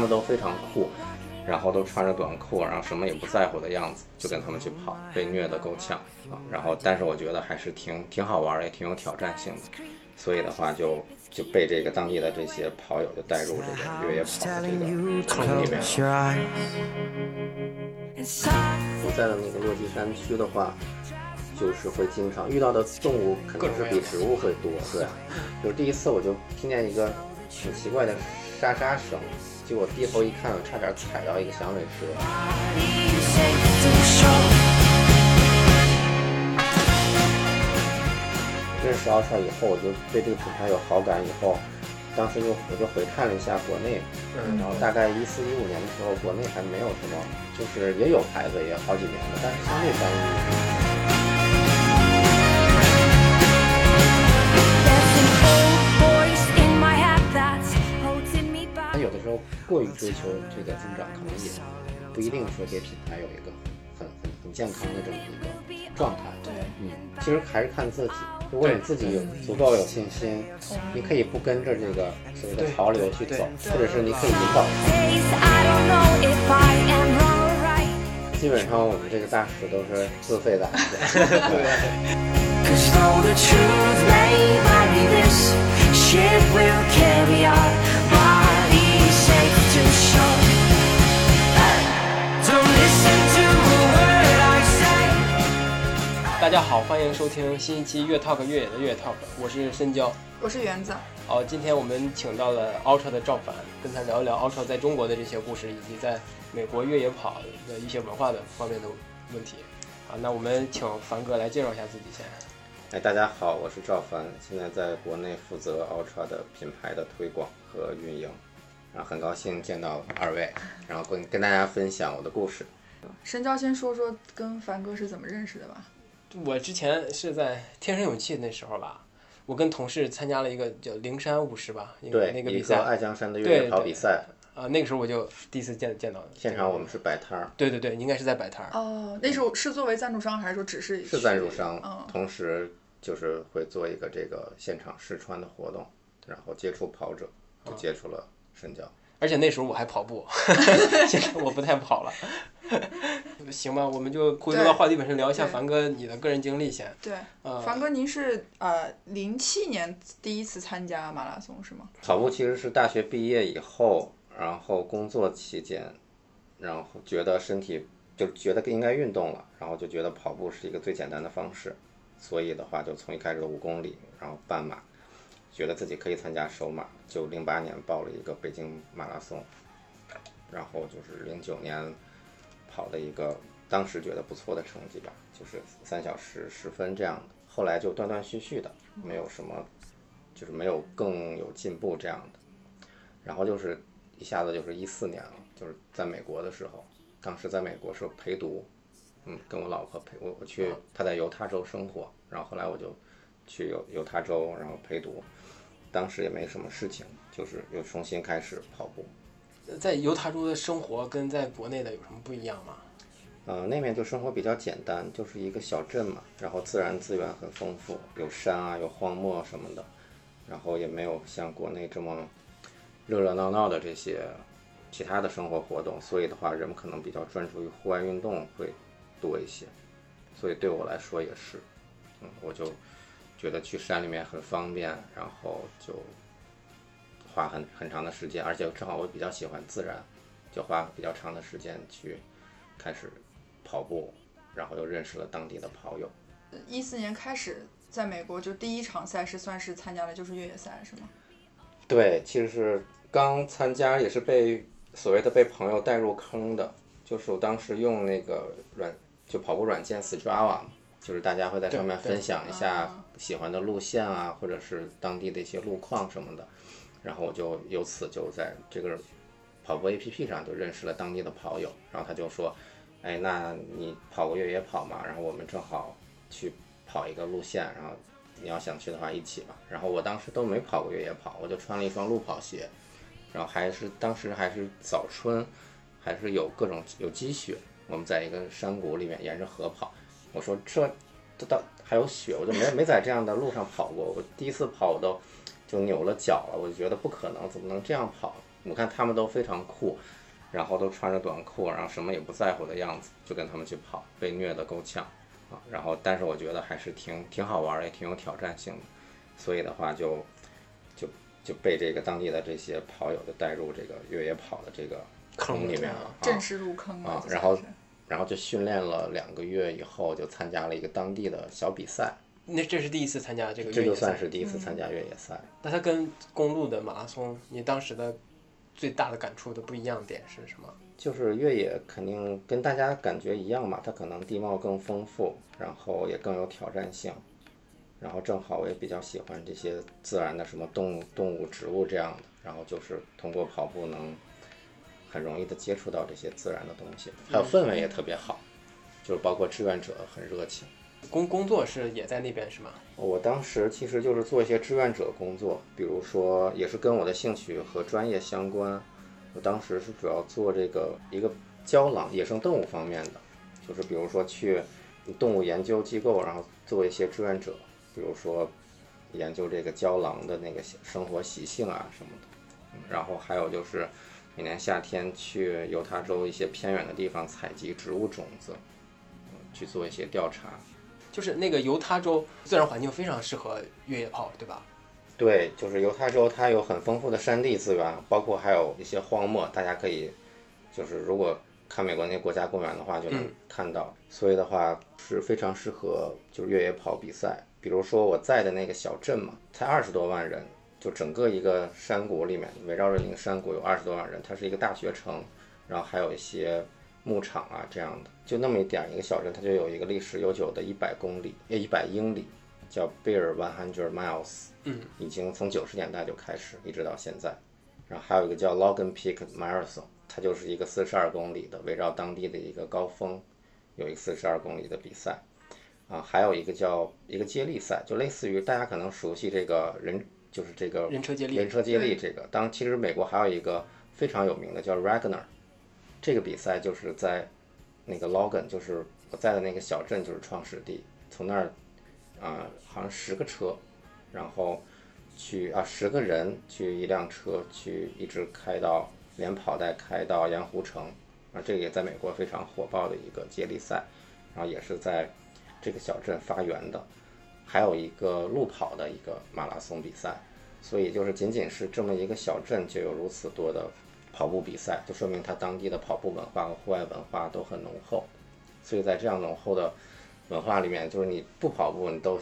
们都非常酷，然后都穿着短裤，然后什么也不在乎的样子，就跟他们去跑，被虐得够呛啊。然后，但是我觉得还是挺挺好玩，也挺有挑战性的，所以的话就就被这个当地的这些跑友就带入这个越野跑的这个坑里面了。我在的那个落基山区的话。就是会经常遇到的动物肯定是比植物会多，对。就是第一次我就听见一个挺奇怪的沙沙声，结果低头一看，我差点踩到一个响尾蛇。认识奥帅以后，我就对这个品牌有好感，以后当时就我就回看了一下国内，然后大概一四一五年的时候，国内还没有什么，就是也有牌子，也好几年了，但是相对单一。过于追求这个增长，可能也不一定说给品牌有一个很很很健康的这么一个状态。对，嗯，其实还是看自己。如果你自己有足够有信心，你可以不跟着这个所谓的潮流去走，或者是你可以引导。基本上我们这个大使都是自费的。大家好，欢迎收听新一期《越 talk 越野》的《越 talk》，我是深交，我是园子。好，今天我们请到了 Ultra 的赵凡，跟他聊一聊 Ultra 在中国的这些故事，以及在美国越野跑的一些文化的方面的问题。啊，那我们请凡哥来介绍一下自己先。哎，大家好，我是赵凡，现在在国内负责 Ultra 的品牌的推广和运营。然后很高兴见到二位，然后跟跟大家分享我的故事。深交先说说跟凡哥是怎么认识的吧。我之前是在天生勇气那时候吧，我跟同事参加了一个叫灵山五十吧，对，那个比赛，爱江山的越野跑比赛。啊，那个时候我就第一次见见到。现场我们是摆摊儿。对对对，应该是在摆摊儿。哦，那时候是作为赞助商还是说只是？是赞助商，同时就是会做一个这个现场试穿的活动，然后接触跑者，就接触了。深交，而且那时候我还跑步，现在我不太跑了。行吧，我们就回归到话题本身，聊一下凡哥你的个人经历先。对，凡哥，您是呃零七年第一次参加马拉松是吗？跑步其实是大学毕业以后，然后工作期间，然后觉得身体就觉得应该运动了，然后就觉得跑步是一个最简单的方式，所以的话就从一开始的五公里，然后半马。觉得自己可以参加首马，就零八年报了一个北京马拉松，然后就是零九年跑的一个当时觉得不错的成绩吧，就是三小时十分这样的。后来就断断续续的，没有什么，就是没有更有进步这样的。然后就是一下子就是一四年了，就是在美国的时候，当时在美国是陪读，嗯，跟我老婆陪我我去，她在犹他州生活，然后后来我就去犹犹他州，然后陪读。当时也没什么事情，就是又重新开始跑步。在犹他州的生活跟在国内的有什么不一样吗？呃，那边就生活比较简单，就是一个小镇嘛，然后自然资源很丰富，有山啊，有荒漠什么的，然后也没有像国内这么热热闹闹的这些其他的生活活动，所以的话，人们可能比较专注于户外运动会多一些。所以对我来说也是，嗯，我就。觉得去山里面很方便，然后就花很很长的时间，而且正好我比较喜欢自然，就花比较长的时间去开始跑步，然后又认识了当地的跑友。一四年开始在美国就第一场赛事算是参加的就是越野赛是吗？对，其实是刚参加也是被所谓的被朋友带入坑的，就是我当时用那个软就跑步软件 Strava。就是大家会在上面分享一下喜欢的路线啊，或者是当地的一些路况什么的，然后我就由此就在这个跑步 APP 上就认识了当地的跑友，然后他就说，哎，那你跑过越野跑吗？然后我们正好去跑一个路线，然后你要想去的话一起吧。然后我当时都没跑过越野跑，我就穿了一双路跑鞋，然后还是当时还是早春，还是有各种有积雪，我们在一个山谷里面沿着河跑。我说这，到还有雪，我就没没在这样的路上跑过。我第一次跑，我都就扭了脚了。我就觉得不可能，怎么能这样跑？我看他们都非常酷，然后都穿着短裤，然后什么也不在乎的样子，就跟他们去跑，被虐得够呛啊。然后，但是我觉得还是挺挺好玩儿，也挺有挑战性的，所以的话就就就被这个当地的这些跑友就带入这个越野跑的这个坑里面了啊。正式入坑了啊，然后然后就训练了两个月以后，就参加了一个当地的小比赛，那这是第一次参加这个越野赛这就算是第一次参加越野赛。那它跟公路的马拉松，你当时的最大的感触的不一样点是什么？就是越野肯定跟大家感觉一样嘛，它可能地貌更丰富，然后也更有挑战性，然后正好我也比较喜欢这些自然的什么动物、动物、植物这样的，然后就是通过跑步能很容易的接触到这些自然的东西，还有氛围也特别好，就是包括志愿者很热情。工工作是也在那边是吗？我当时其实就是做一些志愿者工作，比如说也是跟我的兴趣和专业相关。我当时是主要做这个一个郊狼野生动物方面的，就是比如说去动物研究机构，然后做一些志愿者，比如说研究这个郊狼的那个生活习性啊什么的。嗯然后还有就是每年夏天去犹他州一些偏远的地方采集植物种子，嗯去做一些调查。就是那个犹他州自然环境非常适合越野跑，对吧？对，就是犹他州，它有很丰富的山地资源，包括还有一些荒漠，大家可以，就是如果看美国那些国家公园的话，就能看到。所以的话是非常适合就是越野跑比赛。比如说我在的那个小镇嘛，才二十多万人，就整个一个山谷里面围绕着那个山谷有二十多万人，它是一个大学城，然后还有一些牧场啊这样的，就那么一点儿一个小镇，它就有一个历史悠久的一百公里，呃一百英里，叫 Bear One Hundred Miles。嗯，已经从九十年代就开始，一直到现在。然后还有一个叫 Logan Peak Marathon，它就是一个四十二公里的，围绕当地的一个高峰，有一个四十二公里的比赛。啊，还有一个叫一个接力赛，就类似于大家可能熟悉这个人，就是这个人车接力人车接力这个。当其实美国还有一个非常有名的叫 Ragnar，这个比赛就是在那个 Logan，就是我在的那个小镇，就是创始地，从那儿啊、好像十个车，然后去啊十个人去一辆车去一直开到连跑带开到盐湖城，啊这个也在美国非常火爆的一个接力赛，然后也是在这个小镇发源的，还有一个路跑的一个马拉松比赛，所以就是仅仅是这么一个小镇就有如此多的跑步比赛，就说明它当地的跑步文化和户外文化都很浓厚，所以在这样浓厚的文化里面，就是你不跑步，你都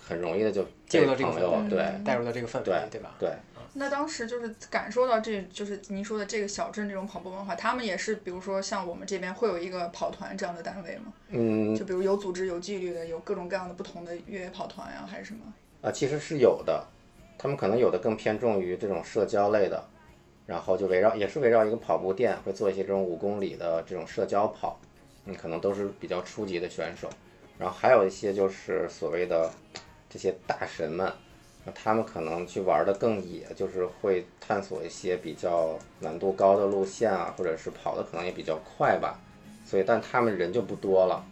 很容易的就进入到这个朋友氛围，对带入到这个氛围，对对吧？对。那当时就是感受到这就是您说的这个小镇这种跑步文化，他们也是比如说像我们这边会有一个跑团这样的单位吗？嗯，就比如有组织有纪律的，有各种各样的不同的越野跑团呀，还是什么？啊，其实是有的，他们可能有的更偏重于这种社交类的，然后就围绕也是围绕一个跑步店，会做一些这种五公里的这种社交跑，嗯，可能都是比较初级的选手，然后还有一些就是所谓的这些大神们，那他们可能去玩的更野，就是会探索一些比较难度高的路线啊，或者是跑的可能也比较快吧，所以但他们人就不多了。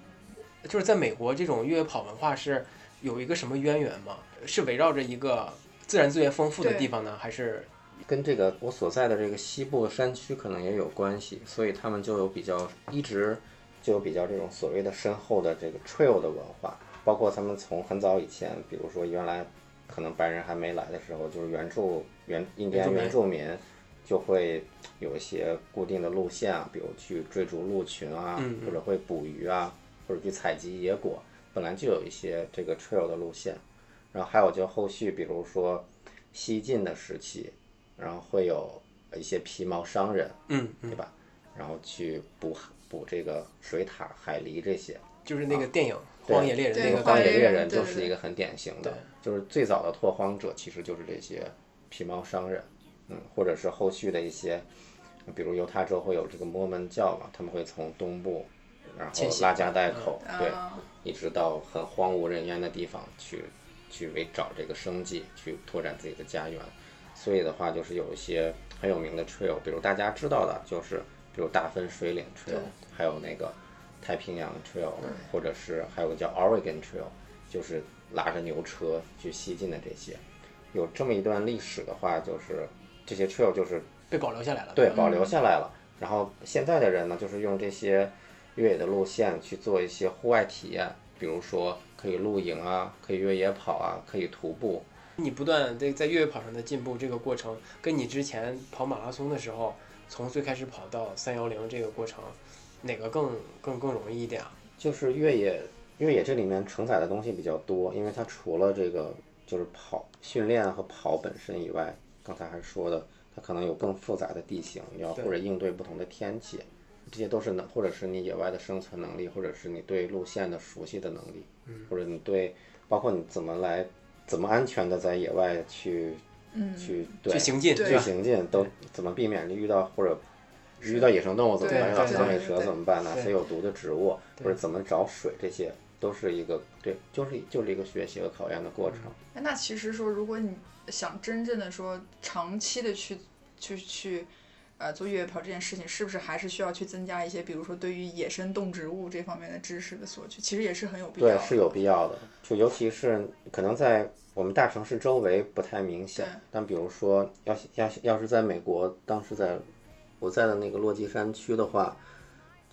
就是在美国，这种越野跑文化是有一个什么渊源吗？是围绕着一个自然资源丰富的地方呢，还是跟这个我所在的这个西部山区可能也有关系，所以他们就有比较一直就有比较这种所谓的深厚的这个 trail 的文化，包括他们从很早以前，比如说原来可能白人还没来的时候，就是原住原印第安原原住民就会有一些固定的路线啊，比如去追逐鹿群啊，或者会捕鱼啊，或者去采集野果，本来就有一些这个 trail 的路线，然后还有就后续比如说西晋的时期。然后会有一些皮毛商人，嗯嗯对，吧？然后去捕捕这个水獭、海狸这些。就是那个电影《荒野猎人》那个荒野猎人就是一个很典型的，就是最早的拓荒者其实就是这些皮毛商人，嗯，或者是后续的一些，比如犹他州会有这个摩门教嘛，他们会从东部，然后拉家带口，对，啊，一直到很荒无人烟的地方去，去为找这个生计，去拓展自己的家园。所以的话，就是有一些很有名的 trail，比如大家知道的，就是比如大分水岭 trail，还有那个太平洋 trail，或者是还有个叫 Oregon trail，就是拉着牛车去西进的这些。有这么一段历史的话，就是这些 trail 就是被保留下来了。对，保留下来了。然后现在的人呢，就是用这些越野的路线去做一些户外体验，比如说可以露营啊，可以越野跑啊，可以徒步。你不断在在越野跑上的进步，这个过程跟你之前跑马拉松的时候，从最开始跑到三幺零这个过程，哪个更更更容易一点啊？就是越野，越野这里面承载的东西比较多，因为它除了这个就是跑训练和跑本身以外，刚才还说的，它可能有更复杂的地形，你要或者应对不同的天气，这些都是能，或者是你野外的生存能力，或者是你对路线的熟悉的能力，或者你对包括你怎么来怎么安全的在野外去嗯，去对去行进，对去？行进都怎么避免遇到或者遇到野生动物怎么办？对遇到对响尾蛇怎么办？哪对些有毒的植物，或者怎么找水，这些都是一个对，就是就是一个学习和考验的过程。哎那其实说，如果你想真正的说长期的去去去，呃，做越野跑这件事情，是不是还是需要去增加一些，比如说对于野生动植物这方面的知识的索取？其实也是很有必要的。，对是有必要的。就尤其是可能在我们大城市周围不太明显，但比如说要要要是在美国，当时在我在的那个落基山区的话。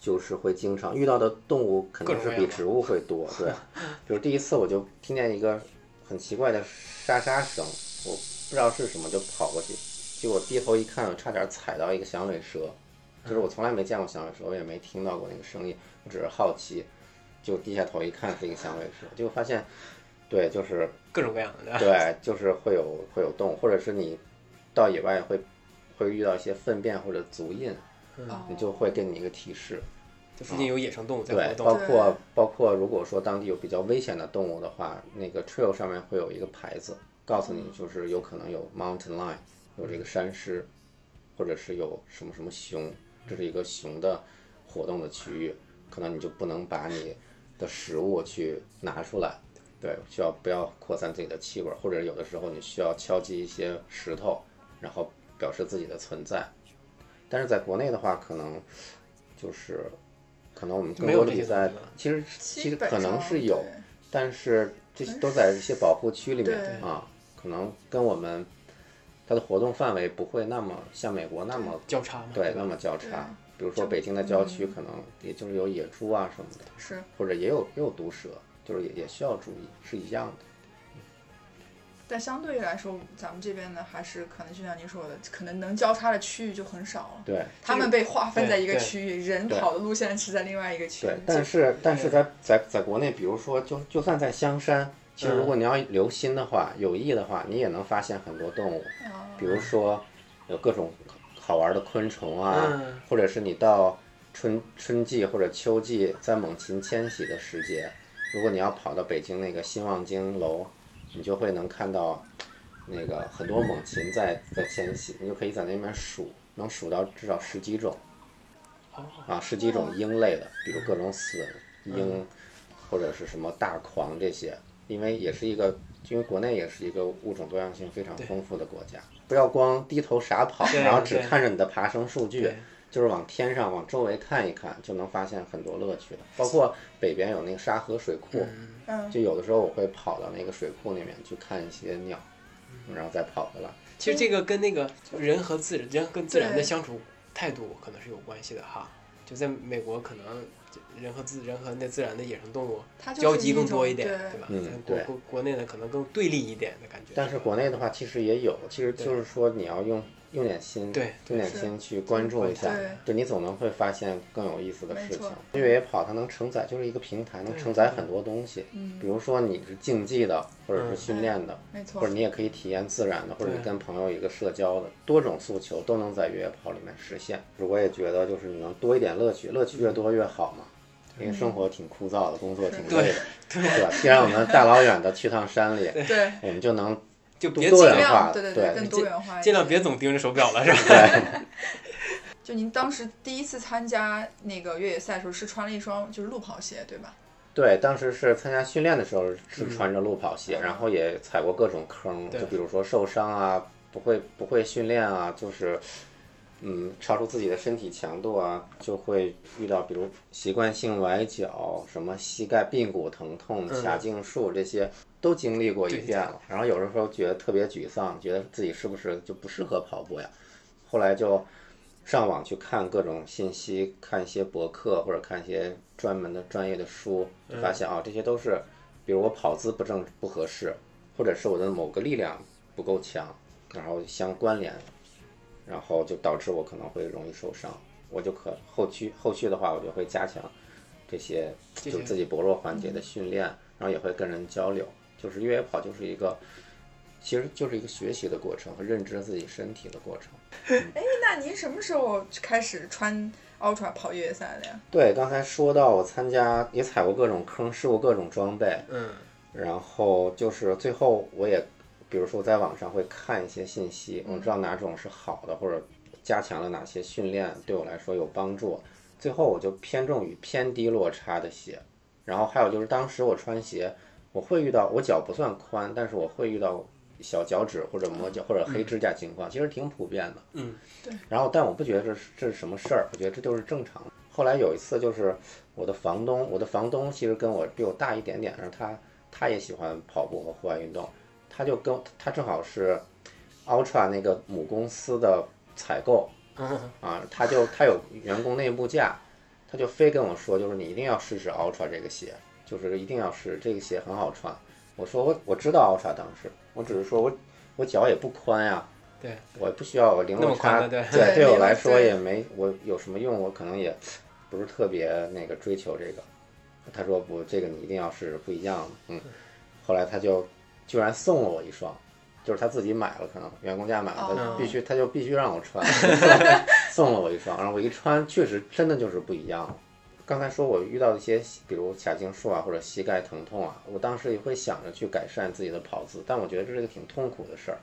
就是会经常遇到的动物肯定是比植物会多，对。比如第一次我就听见一个很奇怪的沙沙声，我不知道是什么，就跑过去，结果低头一看，我差点踩到一个响尾蛇。就是我从来没见过响尾蛇，我也没听到过那个声音，我只是好奇，就低下头一看是一个响尾蛇，结果发现，对，就是各种各样的？对，就是会有会有动物，或者是你到野外会会遇到一些粪便或者足印，哦你就会给你一个提示。这附近有野生动物在对活，动，包括包括如果说当地有比较危险的动物的话，那个 trail 上面会有一个牌子，告诉你就是有可能有 mountain lion，有这个山狮，或者是有什么什么熊，这是一个熊的活动的区域，可能你就不能把你的食物去拿出来，对，需要不要扩散自己的气味儿，或者有的时候你需要敲击一些石头，然后表示自己的存在。但是在国内的话，可能就是可能我们更多的比赛其实其实可能是有，但是这些都在一些保护区里面啊，可能跟我们它的活动范围不会那么像美国那么交叉，对那么交叉。比如说北京的郊区，可能也就是有野猪啊什么的，是或者也有也有毒蛇，就是也也需要注意，是一样的。但相对于来说，咱们这边呢，还是可能就像您说的，可能能交叉的区域就很少了。对他们被划分在一个区域，人跑的路线是在另外一个区域对，。但是但是在在在国内，比如说就就算在香山，其实如果你要留心的话，有意的话，你也能发现很多动物，啊比如说有各种好玩的昆虫啊，嗯或者是你到春春季或者秋季在猛禽迁徙的时节，如果你要跑到北京那个新望京楼，你就会能看到那个很多猛禽在在迁徙，你就可以在那边数，能数到至少十几种。啊，十几种鹰类的，比如各种隼、鹰，或者是什么大狂这些，因为也是一个，因为国内也是一个物种多样性非常丰富的国家，不要光低头傻跑，然后只看着你的爬升数据对，就是往天上、往周围看一看，就能发现很多乐趣的。包括北边有那个沙河水库，嗯，就有的时候我会跑到那个水库那边去看一些鸟，然后再跑回来。其实这个跟那个人和自然、人跟自然的相处态度可能是有关系的哈。就在美国，可能人和自人和那自然的野生动物交集更多一点，对吧？嗯国对国国内的，可能更对立一点的感觉。但是国内的话，其实也有，其实就是说你要用用点心，对用点心去关注一下对，对你总能会发现更有意思的事情。越野跑它能承载，就是一个平台，能承载很多东西。嗯比如说你是竞技的，或者是训练的，没错或者你也可以体验自然的，或者你跟朋友一个社交的，多种诉求都能在越野跑里面实现。我也觉得就是你能多一点乐趣，乐趣越多越好嘛。因为生活挺枯燥的，工作挺累的，对吧？既然我们大老远的去趟山里，对，我们就能就别尽量元化对对对更多元化一尽量别总盯着手表了，是吧？就您当时第一次参加那个越野赛的时候，是穿了一双就是路跑鞋，对吧？对，当时是参加训练的时候是穿着路跑鞋，然后也踩过各种坑，就比如说受伤啊，不会不会训练啊，就是嗯超出自己的身体强度啊，就会遇到比如习惯性崴脚、什么膝盖髌骨疼痛、嗯髂胫束这些都经历过一遍了，然后有的时候觉得特别沮丧，觉得自己是不是就不适合跑步呀？后来就上网去看各种信息，看一些博客或者看一些专门的专业的书，就发现啊，这些都是，比如我跑姿不正不合适，或者是我的某个力量不够强，然后相关联，然后就导致我可能会容易受伤。我就可后续后续的话，我就会加强这些就自己薄弱环节的训练，然后也会跟人交流。就是越野跑就是一个，其实就是一个学习的过程和认知自己身体的过程。哎，那您什么时候开始穿 Ultra 跑越野赛的呀？对，刚才说到我参加也踩过各种坑，试过各种装备，嗯然后就是最后我也，比如说我在网上会看一些信息，我知道哪种是好的，或者加强了哪些训练对我来说有帮助。最后我就偏重于偏低落差的鞋，然后还有就是当时我穿鞋，我会遇到我脚不算宽，但是我会遇到小脚趾或者磨脚或者黑指甲情况，其实挺普遍的。嗯，对。然后但我不觉得这是这是什么事儿，我觉得这就是正常。后来有一次就是我的房东，我的房东其实跟我比我大一点点，然后他他也喜欢跑步和户外运动，他就跟他正好是 Ultra 那个母公司的采购啊，他就他有员工内部价，他就非跟我说，就是你一定要试试 Ultra 这个鞋，就是一定要试这个鞋很好穿。我说我我知道 Ultra 当时，我只是说我我脚也不宽呀，对，我不需要我零那落差，么宽的对对对我来说也没我有什么用，我可能也不是特别那个追求这个。他说不，这个你一定要试，不一样的。嗯，后来他就居然送了我一双，就是他自己买了，可能员工价买了，必须他就必须让我穿，送了我一双，然后我一穿，确实真的就是不一样了。刚才说我遇到一些，比如髂胫束啊或者膝盖疼痛啊，我当时也会想着去改善自己的跑姿，但我觉得这是一个挺痛苦的事儿。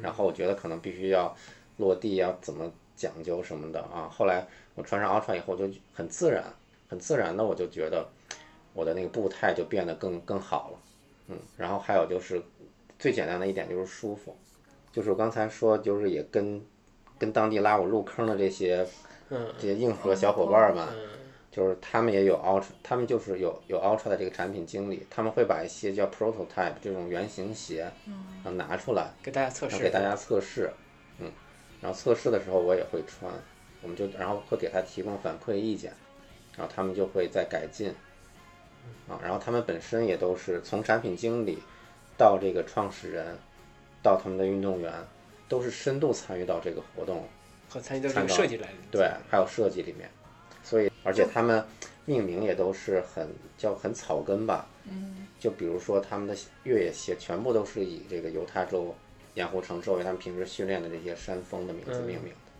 然后我觉得可能必须要落地要怎么讲究什么的啊。后来我穿上 Ultra 以后就很自然，很自然的我就觉得我的那个步态就变得更更好了。嗯，然后还有就是最简单的一点就是舒服，就是我刚才说就是也跟跟当地拉我入坑的这些嗯这些硬核小伙伴们。嗯就是他们也有 Ultra，他们就是有有 Ultra 的这个产品经理，他们会把一些叫 prototype 这种原型鞋，然后拿出来，给大家测试给大家测试，嗯，然后测试的时候我也会穿，我们就然后会给他提供反馈意见，然后他们就会再改进，啊，然后他们本身也都是从产品经理到这个创始人，到他们的运动员，都是深度参与到这个活动，和参与到这个设计来对，还有设计里面，所以而且他们命名也都是很叫很草根吧，嗯，就比如说他们的越野鞋全部都是以这个犹他州盐湖城周围他们平时训练的这些山峰的名字命名的，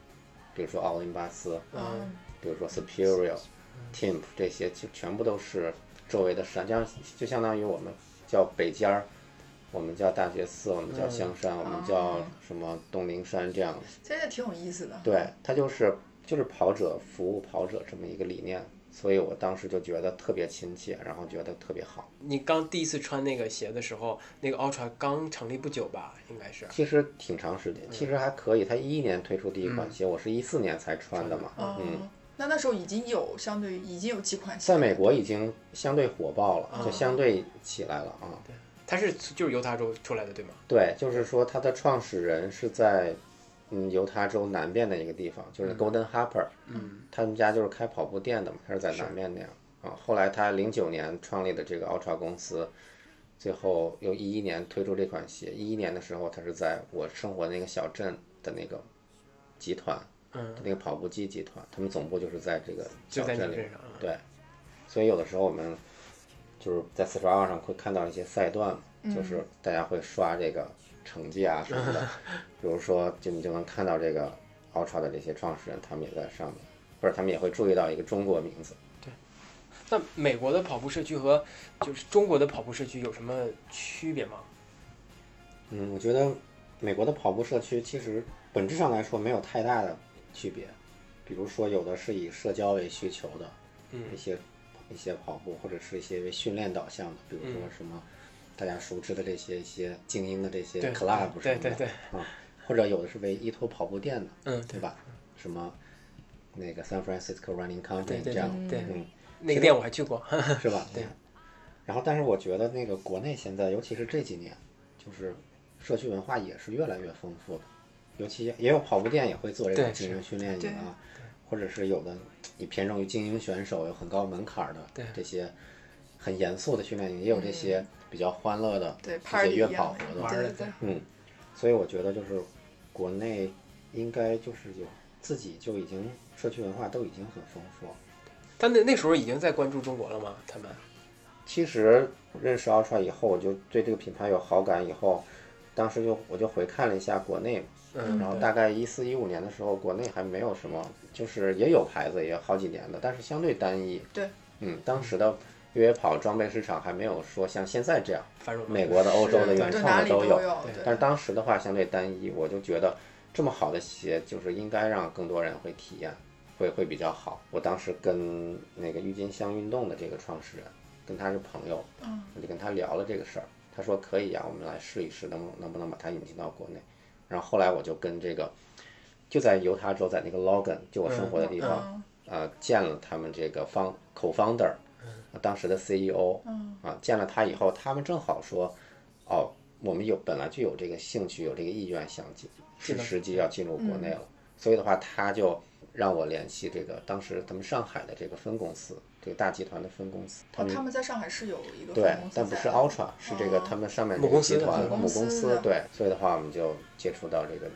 比如说奥林巴斯，嗯。比如说 Superior、Timp 这些就全部都是周围的山，像就相当于我们叫北尖儿。我们叫大觉寺，我们叫香山，我们叫哦。什么东陵山这样的，真的挺有意思的。对，它就是就是跑者服务跑者这么一个理念，所以我当时就觉得特别亲切，然后觉得特别好。你刚第一次穿那个鞋的时候，那个 Ultra 刚成立不久吧？应该是。其实挺长时间，其实还可以。它一一年推出第一款鞋，我是一四年才穿的嘛。哦嗯，那那时候已经有相对已经有几款鞋在美国已经相对火爆了，就哦相对起来了啊。对它是就是犹他州出来的，对吗？对，就是说它的创始人是在嗯犹他州南边的一个地方，就是 Golden Harper，嗯，他们家就是开跑步店的嘛，他是在南面那样。啊。后来他零九年创立的这个 Ultra 公司，最后又一一年推出这款鞋。一一年的时候，他是在我生活那个小镇的那个集团，嗯，那个跑步机集团，他们总部就是在这个小镇里对，所以有的时候我们就是在四十二号上会看到一些赛段嘛，就是大家会刷这个成绩啊什么的，比如说就你就能看到这个 Ultra 的这些创始人，他们也在上面，或者他们也会注意到一个中国名字。对那美国的跑步社区和就是中国的跑步社区有什么区别吗？嗯，我觉得美国的跑步社区其实本质上来说没有太大的区别，比如说有的是以社交为需求的，嗯一些一些跑步，或者是一些为训练导向的，比如说什么大家熟知的这些一些精英的这些对 club 什么的对对对啊，或者有的是为依托跑步店的，嗯，对吧？什么那个 San Francisco Running Company 对这样，对嗯，那个店我还去过。是吧？对。然后，但是我觉得那个国内现在，尤其是这几年，就是社区文化也是越来越丰富的。尤其也有跑步店也会做这对种精英训练营啊，或者是有的你偏重于精英选手，有很高门槛儿的对这些很严肃的训练营，也有这些比较欢乐的对这 party 些约一样的跑活动。玩儿的对对对，嗯，所以我觉得就是国内应该就是有自己就已经社区文化都已经很丰富了。但那那时候已经在关注中国了吗？他们其实认识 Ultra 以后，我就对这个品牌有好感。以后，当时就我就回看了一下国内，嗯然后大概一四一五年的时候，国内还没有什么，就是也有牌子，也有好几年的，但是相对单一。对，嗯，当时的越野跑装备市场还没有说像现在这样，繁荣美国的、欧洲的原创的都。有，但是当时的话相对单一，我就觉得这么好的鞋就是应该让更多人会体验，会会比较好。我当时跟那个郁金香运动的这个创始人，跟他是朋友，嗯我就跟他聊了这个事儿，他说可以呀、我们来试一试，能不能不能把它引进到国内。然后后来我就跟这个就在犹他州，在那个 Logan，就我生活的地方，嗯呃，见了他们这个方 co-founder，当时的 CEO，啊，见了他以后，他们正好说，哦，我们有本来就有这个兴趣，有这个意愿想进，是时机要进入国内了，所以的话，他就让我联系这个当时他们上海的这个分公司，这个大集团的分公司，他他们在上海是有一个对分公，司但不是 Ultra，是这个哦他们上面这个母公司的集团母公司对，所以的话我们就接触到这个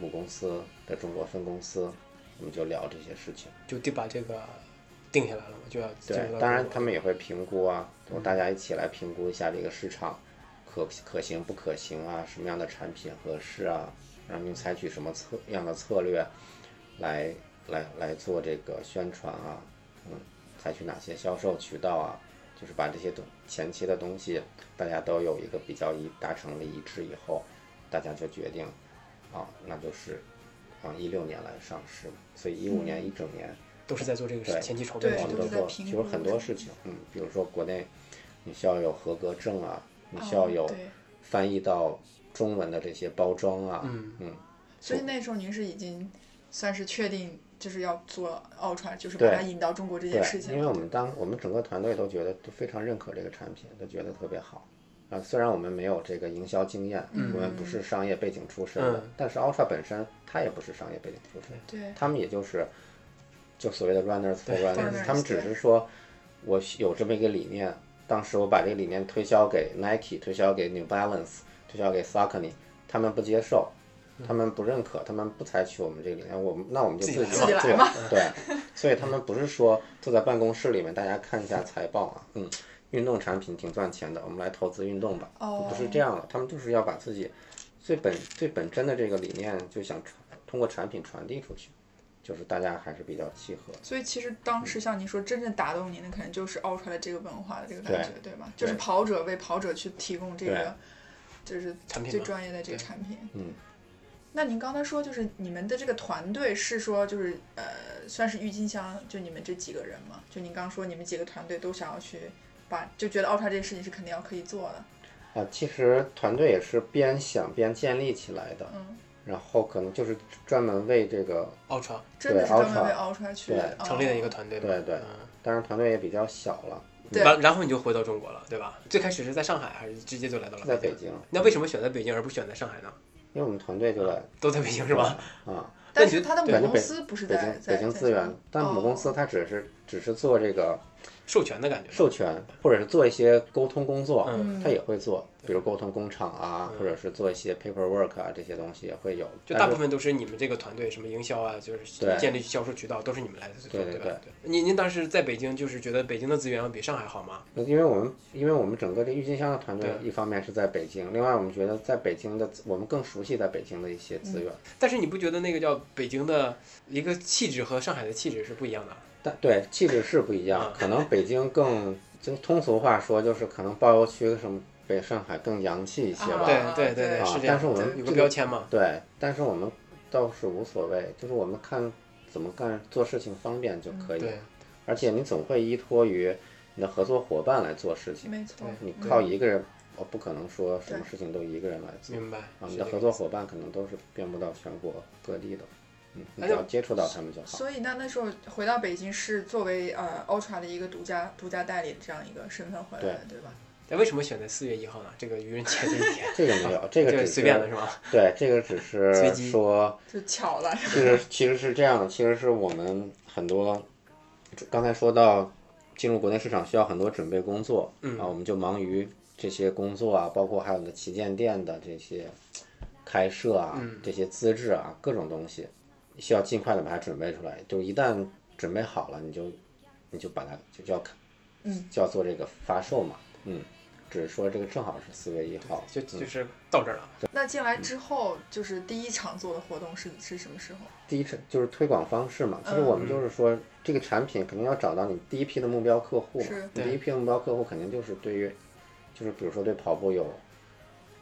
母公司的中国分公司，我们就聊这些事情。就得把这个定下来了嘛，就要对，当然他们也会评估啊，我大家一起来评估一下这个市场可可行不可行啊，什么样的产品合适啊，然后你采取什么策样的策略来来来做这个宣传啊，嗯，采取哪些销售渠道啊，就是把这些东前期的东西大家都有一个比较一达成了一致以后，大家就决定啊，那就是啊一六年来上市，所以一五年一整年。都是在做这个对前期筹备我们都做，都是在评其实很多事情，嗯，比如说国内，你需要有合格证啊，你需要哦有翻译到中文的这些包装啊，嗯。嗯，所以那时候您是已经算是确定就是要做 Ultra，就是把它引到中国这件事，情因为。我们当我们整个团队都觉得都非常认可这个产品，都觉得特别好。啊，虽然我们没有这个营销经验，我们不是商业背景出身的，嗯。但是 Ultra 本身它也不是商业背景出身，对。他们也就是就所谓的 runners for 对 runners，runners，他们只是说我有这么一个理念，当时我把这个理念推销给 Nike，推销给 New Balance，推销给 Saucony，他们不接受，他们不认可，他们不采取我们这个理念，我们那我们就自己自己来对，所以他们不是说坐在办公室里面大家看一下财报啊，嗯，运动产品挺赚钱的，我们来投资运动吧，哦。不是这样的，他们就是要把自己最本最本真的这个理念就想传通过产品传递出去，就是大家还是比较契合。所以其实当时像您说，真正打动您的可能就是 Ultra 的这个文化的这个感觉，对吧？就是跑者为跑者去提供这个，就是产品最专业的这个产品。嗯。那您刚才说，就是你们的这个团队是说，就是呃，算是郁金香，就你们这几个人吗？就您刚说你们几个团队都想要去把，就觉得 Ultra 这个事情是肯定要可以做的。啊，其实团队也是边想边建立起来的，嗯，然后可能就是专门为这个，Ultra 真的是专门为 Ultra，Ultra 去对哦成立的一个团队嘛，对对嗯当然团队也比较小了，对然然后你就回到中国了，对吧？最开始是在上海，还是直接就来到了在北京，那为什么选在北京而不选在上海呢？因为我们团队就在都在北京是吧？啊，但是他的母公司不是北在在京北京资源，但母公哦司它只是只是做这个授权的感觉。授权，或者是做一些沟通工作，嗯它也会做，比如沟通工厂啊，或者是做一些 paperwork 啊这些东西也会有，就大部分都是你们这个团队，什么营销啊，就是建立销售渠道，都是你们来做，对对对吧？对。您您当时在北京，就是觉得北京的资源要比上海好吗？因为我们因为我们整个这郁金香的团队，一方面是在北京，另外我们觉得在北京的我们更熟悉在北京的一些资源，但是你不觉得那个叫北京的一个气质和上海的气质是不一样的？但对气质是不一样啊，可能北京更就通俗话说就是可能包邮区什么北上海更洋气一些吧，啊对对对对，啊是这样。但是我们有个标签嘛，对，但是我们倒是无所谓，就是我们看怎么干做事情方便就可以，对，而且你总会依托于你的合作伙伴来做事情，没错，你靠一个人，我不可能说什么事情都一个人来做。明白。啊，是你的合作伙伴可能都是遍布到全国各地的，嗯，只要接触到他们就好。所以那那时候回到北京是作为呃 Ultra 的一个独家独家代理的这样一个身份回来的，对吧？那为什么选择四月一号呢？这个愚人节这一天，这个没有，这个 只是随便的是吧？对，这个只随是机说，就巧了。其实其实是这样的，其实是我们很多刚才说到进入国内市场需要很多准备工作，嗯啊，我们就忙于这些工作啊，包括还有你的旗舰店的这些开设啊，嗯这些资质啊，各种东西需要尽快的把它准备出来。就一旦准备好了，你就你就把它就就要嗯就要做这个发售嘛，嗯，只是说这个正好是四月一号，就就是到这儿了。那进来之后，就是第一场做的活动是是什么时候？第一场就是推广方式嘛，其实我们就是说，这个产品肯定要找到你第一批的目标客户嘛是。你第一批的目标客户肯定就是对于，就是比如说对跑步有，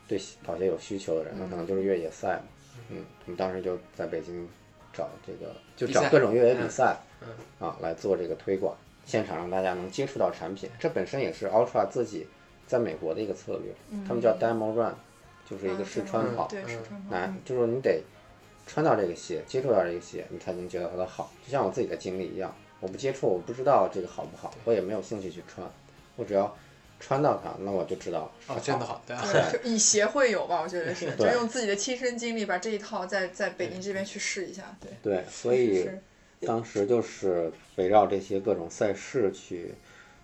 对跑鞋有需求的人，那可能就是越野赛嘛。嗯，我们当时就在北京找这个，就找各种越野比赛，嗯啊，来做这个推广，现场让大家能接触到产品。这本身也是 Ultra 自己在美国的一个策略，他们叫 Demo Run，就是一个试穿跑。对，试穿跑。哎嗯，就是你得穿到这个鞋，接触到这个鞋，你才能觉得它的好。就像我自己的经历一样，我不接触，我不知道这个好不好，我也没有兴趣去穿。我只要穿到它，那我就知道了哦，真的好，对啊。对，就以协会友吧，我觉得是，就用自己的亲身经历把这一套在在北京这边去试一下，对。对，所以当时就是围绕这些各种赛事去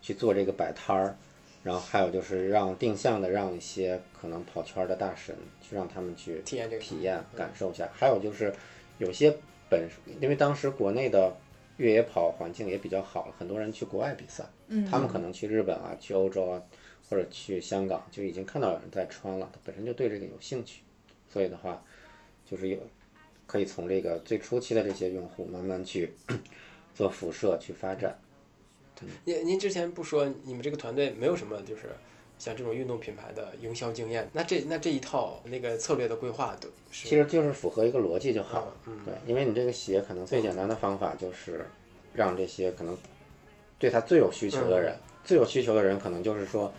去做这个摆摊儿，然后还有就是让定向的让一些可能跑圈儿的大神去让他们去体验这个。体验感受一下，还有就是有些本因为当时国内的越野跑环境也比较好，很多人去国外比赛，嗯他们可能去日本啊、去欧洲啊，或者去香港，就已经看到有人在穿了，他本身就对这个有兴趣，所以的话，就是有可以从这个最初期的这些用户慢慢去 做辐射去发展。您您之前不说你们这个团队没有什么就是像这种运动品牌的营销经验，那这那这一套那个策略的规划都是其实就是符合一个逻辑就好了。嗯对，因为你这个鞋可能最简单的方法就是让这些可能对他最有需求的人，最有需求的人可能就是说，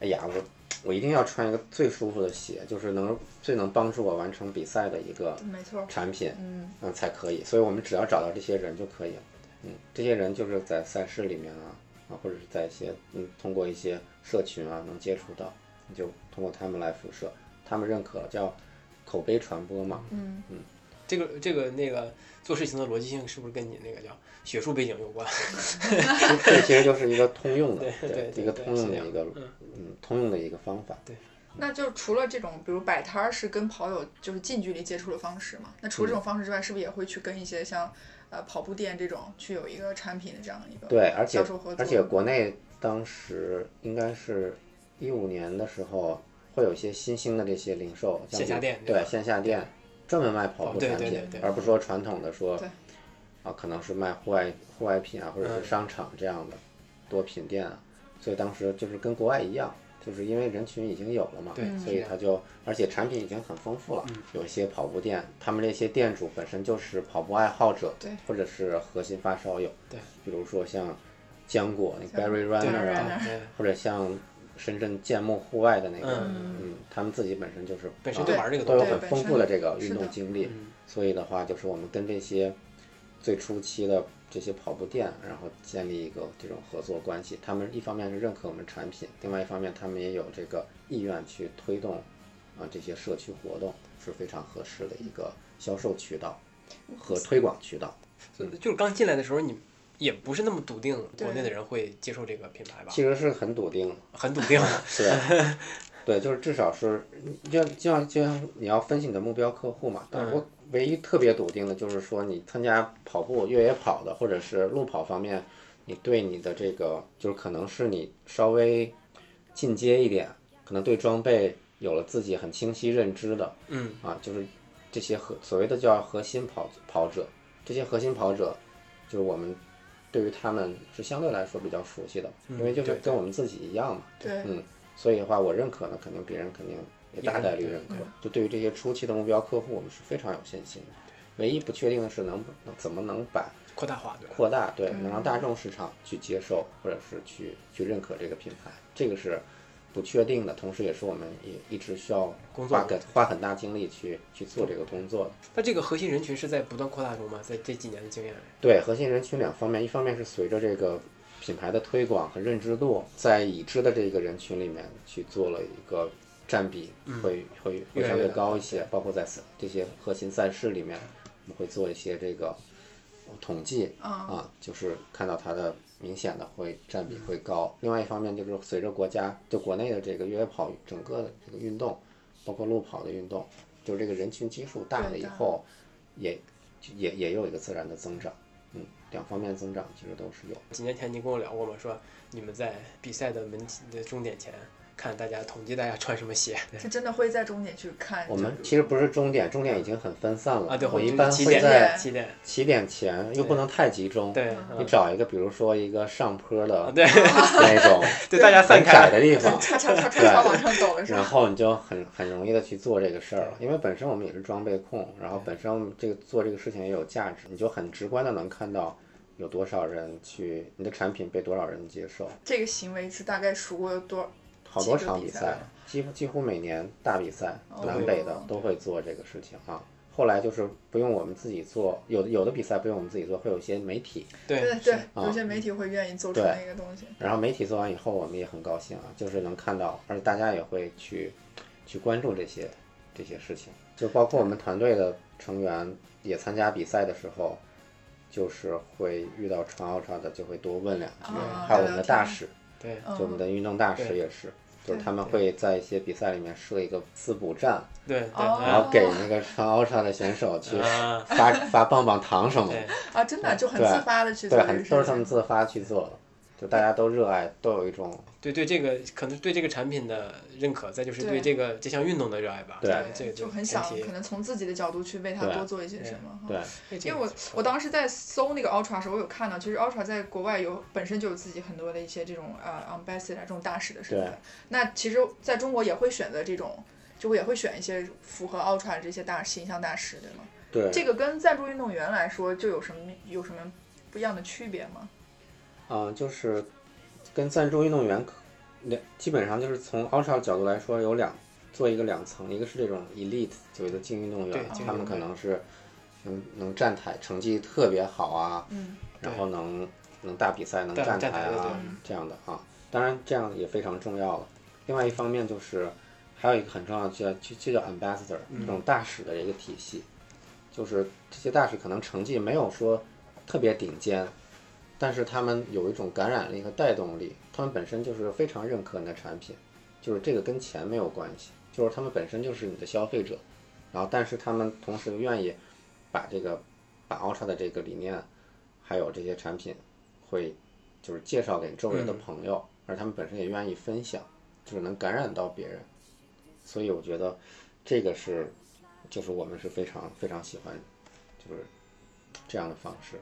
哎呀，我我一定要穿一个最舒服的鞋，就是能最能帮助我完成比赛的一个没错。产品，嗯，嗯才可以。所以我们只要找到这些人就可以了。嗯，这些人就是在赛事里面啊啊，或者是在一些嗯通过一些社群啊能接触到，你就通过他们来辐射，他们认可叫口碑传播嘛。嗯这个这个那个做事情的逻辑性是不是跟你那个叫学术背景有关？这 其实就是一个通用的，对一个通用的一个嗯通用的一个方法。对那就除了这种，比如摆摊儿是跟跑友就是近距离接触的方式嘛？那除了这种方式之外，是不是也会去跟一些像呃跑步店这种去有一个产品的这样一个对，而且？而且国内当时应该是一五年的时候，会有一些新兴的这些零售像线下店对线下店专门卖跑步产品，而不是说传统的说啊可能是卖户外户外品啊，或者嗯。是商场这样的多品店啊，所以当时就是跟国外一样。就是因为人群已经有了嘛，所以他就，而且产品已经很丰富了。嗯。有一些跑步店，他们这些店主本身就是跑步爱好者，对。或者是核心发烧友，对，比如说像浆果那个像 Berry Runner 啊，或者像深圳建木户外的那个，嗯嗯，他们自己本身就是本身啊就玩这个都有很丰富的这个运动经历，嗯所以的话，就是我们跟这些最初期的这些跑步店，然后建立一个这种合作关系。他们一方面是认可我们产品，另外一方面他们也有这个意愿去推动啊这些社区活动，是非常合适的一个销售渠道和推广渠道。就是刚进来的时候，你也不是那么笃定国内的人会接受这个品牌吧？其实是很笃定，很笃定。对，对，就是至少是，就就像就像你要分析你的目标客户嘛。但我唯一特别笃定的就是说，你参加跑步、越野跑的，或者是路跑方面，你对你的这个就是可能是你稍微进阶一点，可能对装备有了自己很清晰认知的嗯，啊，就是这些核所谓的叫核心跑跑者，这些核心跑者，就是我们对于他们是相对来说比较熟悉的，因为就是跟我们自己一样嘛。对，嗯，所以的话，我认可呢，肯定别人肯定也大概率认可。就对于这些初期的目标客户，我们是非常有信心的。唯一不确定的是能能怎么能把扩大化对？扩大，对，能让大众市场去接受或者是去去认可这个品牌，这个是不确定的，同时也是我们也一直需要工作花个花很大精力去去做这个工作的。那这个核心人群是在不断扩大中吗？在这几年的经验里？对核心人群两方面，一方面是随着这个品牌的推广和认知度，在已知的这个人群里面去做了一个占比，会会会相对越来越高一些。包括在这些核心赛事里面，我们会做一些这个统计啊，就是看到它的明显的会占比会高。另外一方面就是随着国家就国内的这个越野跑整个的这个运动，包括路跑的运动，就是这个人群基数大了以后，也也也有一个自然的增长。嗯，两方面增长其实都是有。几年前你跟我聊过嘛，说你们在比赛的门的终点前看大家统计大家穿什么鞋。是真的会在终点去看。我们其实不是终点，终点已经很分散了。啊，对，我一般会在起点，起点前，又不能太集中。对，你找一个，比如说一个上坡的对那种 对，大家散很开窄的地方，叉叉叉叉叉往上走了是吧？然后你就很很容易的去做这个事儿了，因为本身我们也是装备控，然后本身我们这个做这个事情也有价值，你就很直观的能看到有多少人去，你的产品被多少人接受，这个行为是大概数过多少？好多场比赛，几乎几乎每年大比赛，哦南北的都会做这个事情啊。后来就是不用我们自己做，有的有的比赛不用我们自己做，会有一些媒体，对对对，啊有些媒体会愿意做出对那个东西。然后媒体做完以后，我们也很高兴啊，就是能看到，而且大家也会去去关注这些这些事情，就包括我们团队的成员也参加比赛的时候，就是会遇到穿 Ultra 的，就会多问两句，啊还有我们的大使，对。就我们的运动大使也是，就是他们会在一些比赛里面设一个滋补站，对然后给那个穿 Ultra 的选手去啊，发 发棒棒糖什么的。对，啊，真的就很自发的去做都是他们。自发去做的，就大家都热爱，都有一种对对，这个可能对这个产品的认可，再就是对对这个这项运动的热爱吧。对这个就很想可能从自己的角度去为它多做一些什么。哈对。因为我我当时在搜那个 Ultra 的时候，我有看到，其实 Ultra 在国外有本身就有自己很多的一些这种呃 ambassador 这种大使的身份对。那其实在中国也会选择这种，就也会选一些符合 Ultra 这些大形象大使，对吗？对，这个跟赞助运动员来说，就有什么有什么不一样的区别吗？嗯，就是跟赞助运动员可两，基本上就是从 Ultra 角度来说，有两做一个两层，一个是这种 elite 所谓的精英运动员他们可能是能能站台，成绩特别好啊，嗯，然后能能大比赛能站站台站台的啊这样的啊，当然这样也非常重要了。另外一方面就是还有一个很重要的叫就就叫 ambassador 这种大使的一个体系，就是这些大使可能成绩没有说特别顶尖，但是他们有一种感染力和带动力，他们本身就是非常认可你的产品，就是这个跟钱没有关系，就是他们本身就是你的消费者，然后但是他们同时又愿意把这个把 Ultra 的这个理念，还有这些产品，会就是介绍给周围的朋友，而他们本身也愿意分享，就是能感染到别人，所以我觉得这个是，就是我们是非常非常喜欢，就是这样的方式。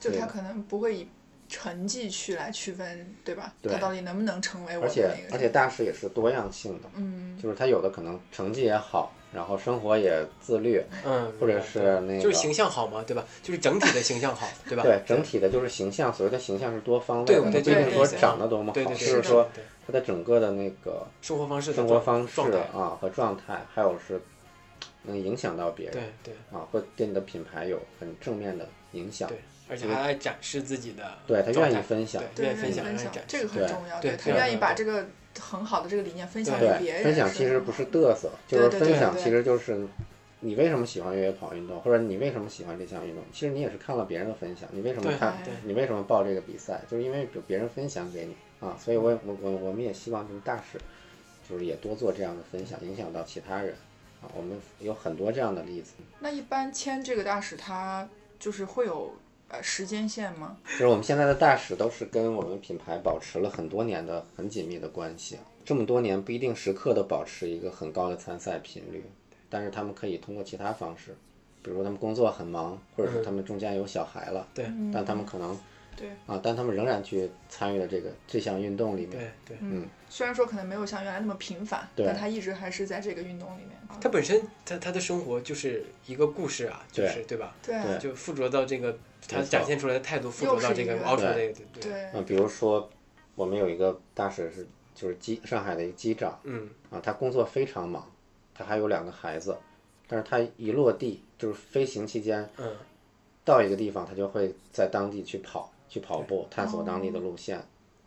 就他可能不会以成绩去来区分，对吧？对他到底能不能成为我的而且那个？而且大师也是多样性的，嗯，就是他有的可能成绩也好，然后生活也自律，嗯，或者是那个就是形象好嘛，对吧？就是整体的形象好，对吧？对整体的就是形象，所谓的形象是多方位的，对对不一定说对对长得多么好，对对对，就是说对他的整个的那个生活方式生活方式，啊和状态，还有是能影响到别人对对啊，会对你的品牌有很正面的影响。对，而且还爱展示自己的对他愿意分享，对，愿意分享，这个很重要。对对他愿意把这个很好的这个理念分享给别，人。分享其实不是嘚瑟，就是分享其实就是你为什么喜欢越野跑运动，或者你为什么喜欢这项运动，其实你也是看了别人的分享，你为什么看对，你为什么报这个比赛，就是因为有别人分享给你啊，所以我也我我我们也希望就是大使，就是也多做这样的分享，影响到其他人啊，我们有很多这样的例子。那一般签这个大使，他就是会有呃时间线吗？就是我们现在的大使都是跟我们品牌保持了很多年的很紧密的关系，这么多年不一定时刻的保持一个很高的参赛频率，但是他们可以通过其他方式，比如说他们工作很忙，或者是他们中间有小孩了，对但他们可能对啊，但他们仍然去参与了这个这项运动里面。对对。嗯，虽然说可能没有像原来那么频繁，但他一直还是在这个运动里面。他本身他他的生活就是一个故事啊，就是对吧？对对就附着到这个他展现出来的态度，附着到这个又是一个 ultra 这对个对对，对啊，比如说我们有一个大使是就是机上海的一个机长嗯啊，他工作非常忙，他还有两个孩子，但是他一落地就是飞行期间嗯到一个地方，他就会在当地去跑，去跑步，探索当地的路线，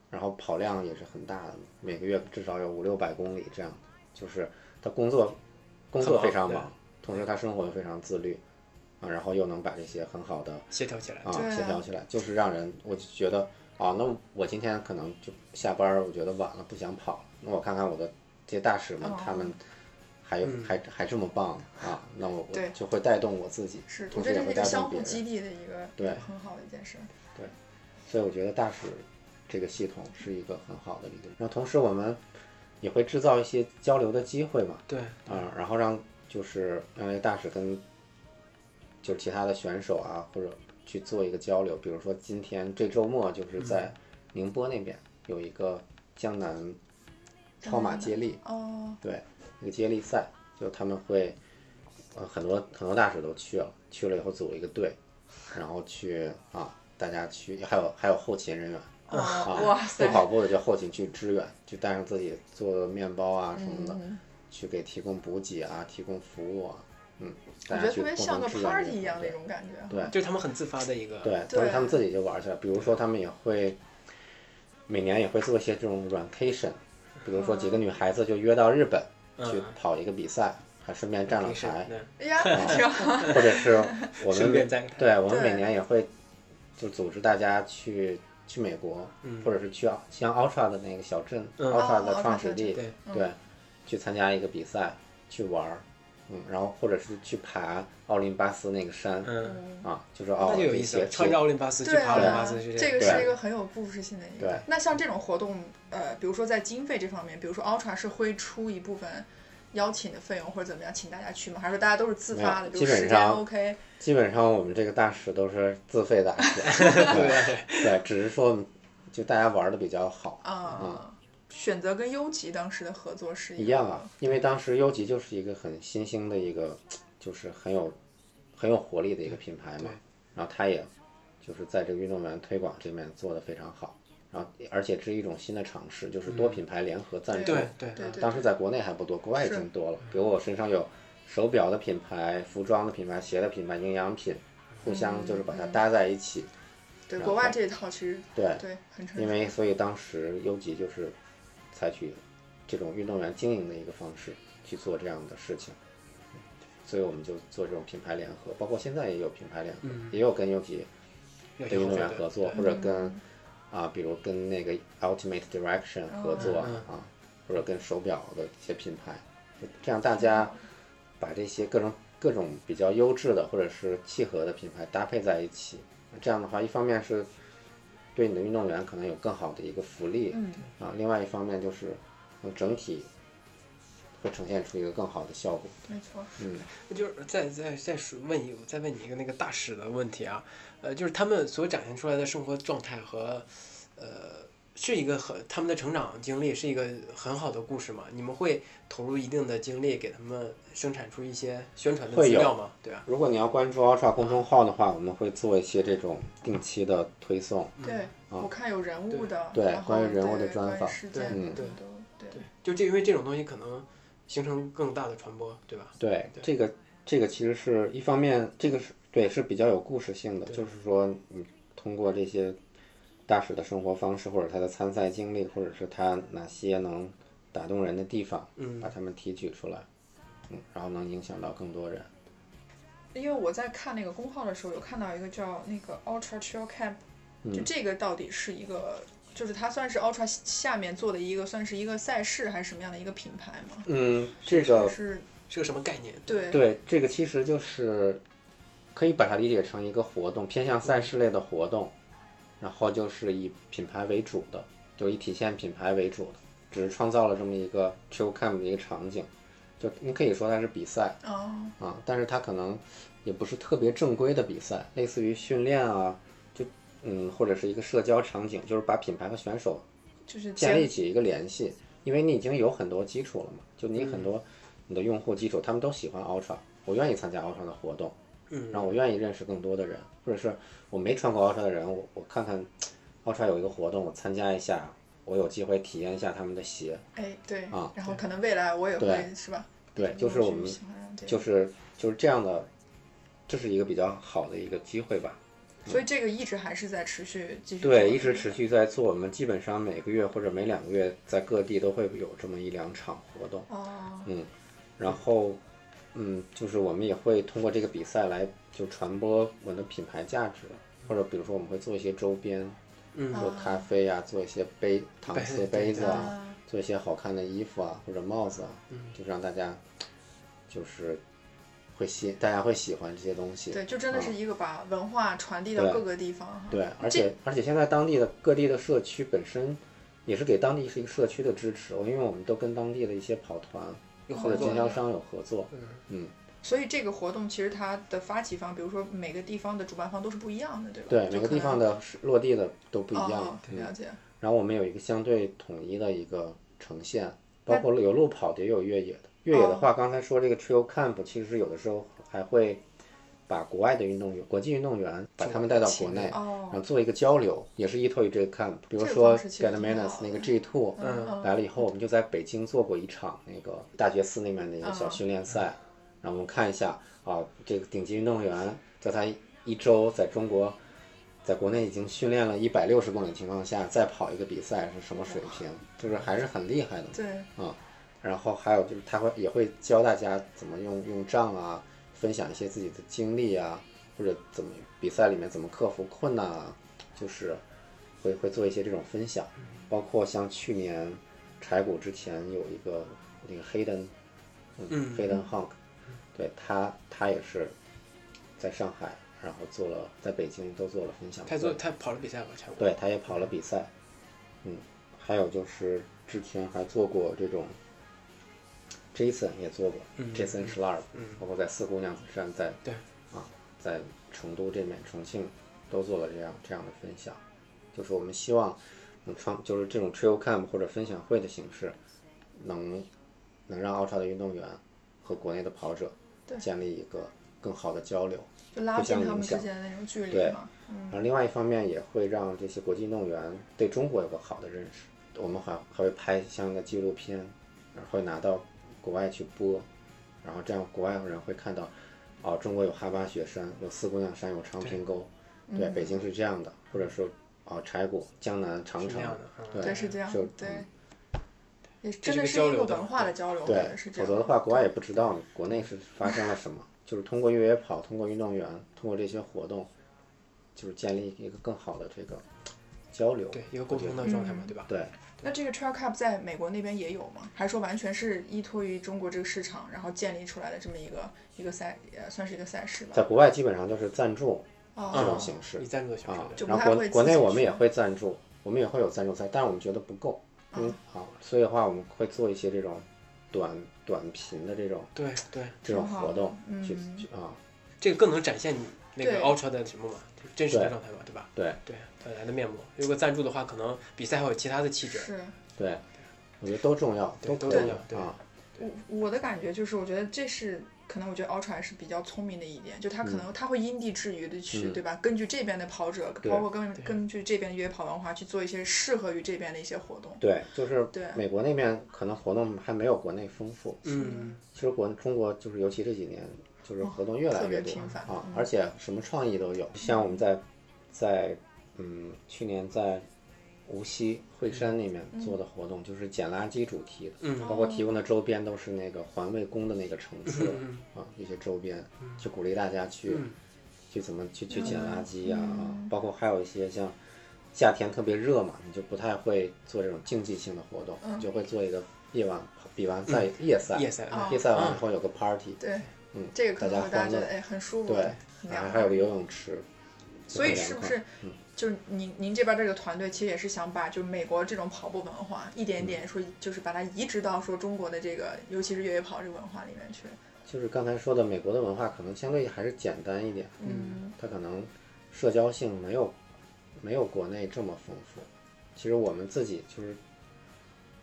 然后跑量也是很大的，每个月至少有五六百公里这样。就是他工作工作非常忙，同时他生活又非常自律，啊，然后又能把这些很好的协调起来。啊协调起来，就是让人我就觉得啊，那我今天可能就下班，我觉得晚了不想跑，那我看看我的这些大使们，哦他们还有、嗯还还这么棒啊，那我我就会带动我自己，是，我同时也会带相互激动别人。励的一个对很好的一件事。所以我觉得大使这个系统是一个很好的理论。那同时我们也会制造一些交流的机会嘛，对，啊，然后让就是让那个大使跟就是其他的选手啊，或者去做一个交流。比如说今天这周末就是在宁波那边有一个江南超马接力，哦，对，一个接力赛，就他们会呃很多很多大使都去了，去了以后组一个队，然后去啊大家去，还有还有后勤人员。哦，啊，不哇塞，跑步的就后勤去支援，就带上自己做的面包啊什么的，嗯去给提供补给啊，提供服务啊，嗯，我觉得大家去共特别像个同支援这 party 一样的对一种感觉。对就是他们很自发的一个。对，对都是他们自己就玩去了。比如说，他们也会每年也会做一些这种 vacation，比如说几个女孩子就约到日本去嗯跑一个比赛，还顺便站了台，对哎呀，挺好。或者是我们对我们每年也会就组织大家去去美国，嗯。或者是去奥像 Ultra 的那个小镇、嗯。Ultra 哦的创始地，对去参加一个比赛，去玩儿，嗯，然后或者是去爬奥林巴斯那个山，嗯，啊，就是奥那就有意思了，运协穿着奥林巴斯去对爬奥林巴啊，斯是这个是一个很有故事性的一个对。那像这种活动，呃，比如说在经费这方面，比如说 Ultra 是会出一部分邀请的费用或者怎么样，请大家去吗？还是说大家都是自发的？基本上 OK，基本上我们这个大使都是自费大使，对。对，只是说就大家玩的比较好，啊，选择跟优吉当时的合作是一样啊，因为当时优吉就是一个很新兴的一个，就是很有很有活力的一个品牌嘛，然后他也就是在这个运动员推广这面做的非常好，然后而且是一种新的尝试，就是多品牌联合赞助，对对对对当时在国内还不多，国外已经多了。比如我身上有手表的品牌、服装的品牌、鞋的品牌、营养品，互相就是把它搭在一起。对国外这一套其实对，对很成熟。因为所以当时优吉就是采取这种运动员经营的一个方式去做这样的事情，所以我们就做这种品牌联合，包括现在也有品牌联合，也有跟优吉有跟运动员合作，或者跟啊，比如跟那个 Ultimate Direction 合作嗯。啊，或者跟手表的一些品牌，这样大家把这些各种各种比较优质的或者是契合的品牌搭配在一起，这样的话，一方面是对你的运动员可能有更好的一个福利，嗯。啊，另外一方面就是呃整体会呈现出一个更好的效果。没错，嗯，就是再再再说问一个，再问你一个那个大使的问题啊，呃，就是他们所展现出来的生活状态和，呃，是一个很他们的成长经历是一个很好的故事嘛？你们会投入一定的精力给他们生产出一些宣传的资料吗？对啊？如果你要关注 Ultra 公众号的话，我们会做一些这种定期的推送。对我看有人物的，对关于人物的专访对事件的嗯对对，就这因为这种东西可能形成更大的传播，对吧？对，对这个这个其实是一方面，这个是对是比较有故事性的，就是说你通过这些大使的生活方式，或者他的参赛经历，或者是他哪些能打动人的地方，嗯把他们提取出来，嗯，然后能影响到更多人。因为我在看那个公号的时候，有看到一个叫那个 Ultra Trail Camp，就嗯这个到底是一个，就是它算是 Ultra 下面做的一个，算是一个赛事还是什么样的一个品牌吗？嗯，这个是是个什么概念？对对，这个其实就是可以把它理解成一个活动，偏向赛事类的活动，然后就是以品牌为主的，就以体现品牌为主的，只是创造了这么一个 trail camp 的一个场景，就你可以说它是比赛哦，啊，但是它可能也不是特别正规的比赛，类似于训练啊，就嗯或者是一个社交场景，就是把品牌和选手就是建立起一个联系，因为你已经有很多基础了嘛，就你很多你的用户基础，他们都喜欢 Ultra，我愿意参加 Ultra 的活动，嗯，然后我愿意认识更多的人，或者是我没穿过 Ultra 的人，我我看看 Ultra 有一个活动，我参加一下，我有机会体验一下他们的鞋，哎对啊，然后可能未来我也会对是吧？对，就是我们就是就是这样的，这是一个比较好的一个机会吧，所以这个一直还是在持续继续对，一直持续在做。我们基本上每个月或者每两个月，在各地都会有这么一两场活动。哦，然后，嗯，就是我们也会通过这个比赛来就传播我们的品牌价值，或者比如说我们会做一些周边，嗯做咖啡呀、做一些杯搪瓷杯子啊，啊做一些好看的衣服啊或者帽子啊，就是让大家就是会喜，大家会喜欢这些东西。对，就真的是一个把文化传递到各个地方哈。对，而且而且现在当地的各地的社区本身也是给当地是一个社区的支持，因为我们都跟当地的一些跑团或者经销商有合作。嗯所以这个活动其实它的发起方，比如说每个地方的主办方都是不一样的，对吧？对，每个地方的落地的都不一样。哦，嗯了解。然后我们有一个相对统一的一个呈现，包括有路跑的，也有越野的。越野的话，刚才说这个 Trail Camp，其实有的时候还会把国外的运动员、国际运动员把他们带到国内，哦然后做一个交流，也是依托于这个 camp。比如这个说方式其实 Get 挺 Manus 好那个 G Two 嗯来了以后，我们就在北京做过一场那个大觉寺那边的一个小训练赛，然后我们看一下啊，这个顶级运动员在他一周在中国。在国内已经训练了一百六十公里的情况下，再跑一个比赛是什么水平？就是还是很厉害的。对，然后还有就是他会也会教大家怎么用用杖啊，分享一些自己的经历啊，或者怎么比赛里面怎么克服困难啊，就是会会做一些这种分享，包括像去年柴谷之前有一个那个黑灯，嗯黑灯 Hunk，对他他也是在上海，然后做了在北京都做了分享，他做他跑了比赛吧，差不多。对，他也跑了比赛，嗯，还有就是之前还做过这种，Jason 也做过、嗯 Jason Schlarb，嗯。包括在四姑娘子山，在对。啊，在成都这边、重庆都做了这样这样的分享，就是我们希望能创，就是这种 Trail Camp 或者分享会的形式，能能让奥超的运动员和国内的跑者对。建立一个更好的交流。就拉互相近他们之影响。间的那种距离对。然后另外一方面也会让这些国际运动员对中国有个好的认识。我们还还会拍相应的纪录片，然后会拿到国外去播，然后这样国外人会看到，哦，中国有哈巴雪山，有四姑娘山，有长平沟，对，北京是这样的，或者说哦，柴谷、江南、长城。对，是这样就，对。嗯，也这是个真的是一个交流的文化的交流，对是，这样。否则的话，国外也不知道国内是发生了什么。就是通过越野跑，通过运动员，通过这些活动，就是建立一个更好的这个交流。对一个沟通的状态嘛，对吧？对，那这个 Trail Cup 在美国那边也有吗？还是说完全是依托于中国这个市场，然后建立出来的这么一个一个赛，呃，算是一个赛事吧？在国外基本上就是赞助这哦，种形式以赞助的形式然后国国内我们也会赞助，我们也会有赞助赛，但是我们觉得不够，嗯，好，所以的话我们会做一些这种短短频的这种对对，这种活动嗯去去啊，这个更能展现你那个对 Ultra 的什么嘛，就是真实的状态嘛，对吧？对对，本来的面目。如果赞助的话，可能比赛还有其他的气质。是对，我觉得都重要，对都重要对啊，我我的感觉就是，我觉得这是可能我觉得 Ultra 还是比较聪明的一点，就他可能他会因地制宜的去，嗯对吧？根据这边的跑者，包括根根据这边的越野跑文化去做一些适合于这边的一些活动。对，就是对美国那边可能活动还没有国内丰富，嗯，其实国中国就是尤其这几年，就是活动越来越多频繁啊嗯，而且什么创意都有。像我们在在嗯去年在无锡惠山那边做的活动，就是捡垃圾主题的，嗯。包括提供的周边都是那个环卫工的那个层次嗯啊，一些周边，去鼓励大家去嗯。去怎么去去捡垃圾呀、嗯。包括还有一些像。夏天特别热嘛，你就不太会做这种竞技性的活动，就会做一个夜晚比完赛夜赛，夜赛啊夜赛完以后有个 party，对，嗯，这个可能大家欢乐会大家觉得哎很舒服，对，然后还有个游泳池，所以是不是嗯就是您您这边这个团队其实也是想把就美国这种跑步文化一点点说就是把它移植到说中国的这个尤其是越野跑这个文化里面去。就是刚才说的，美国的文化可能相对还是简单一点，嗯，它可能社交性没有没有国内这么丰富。其实我们自己就是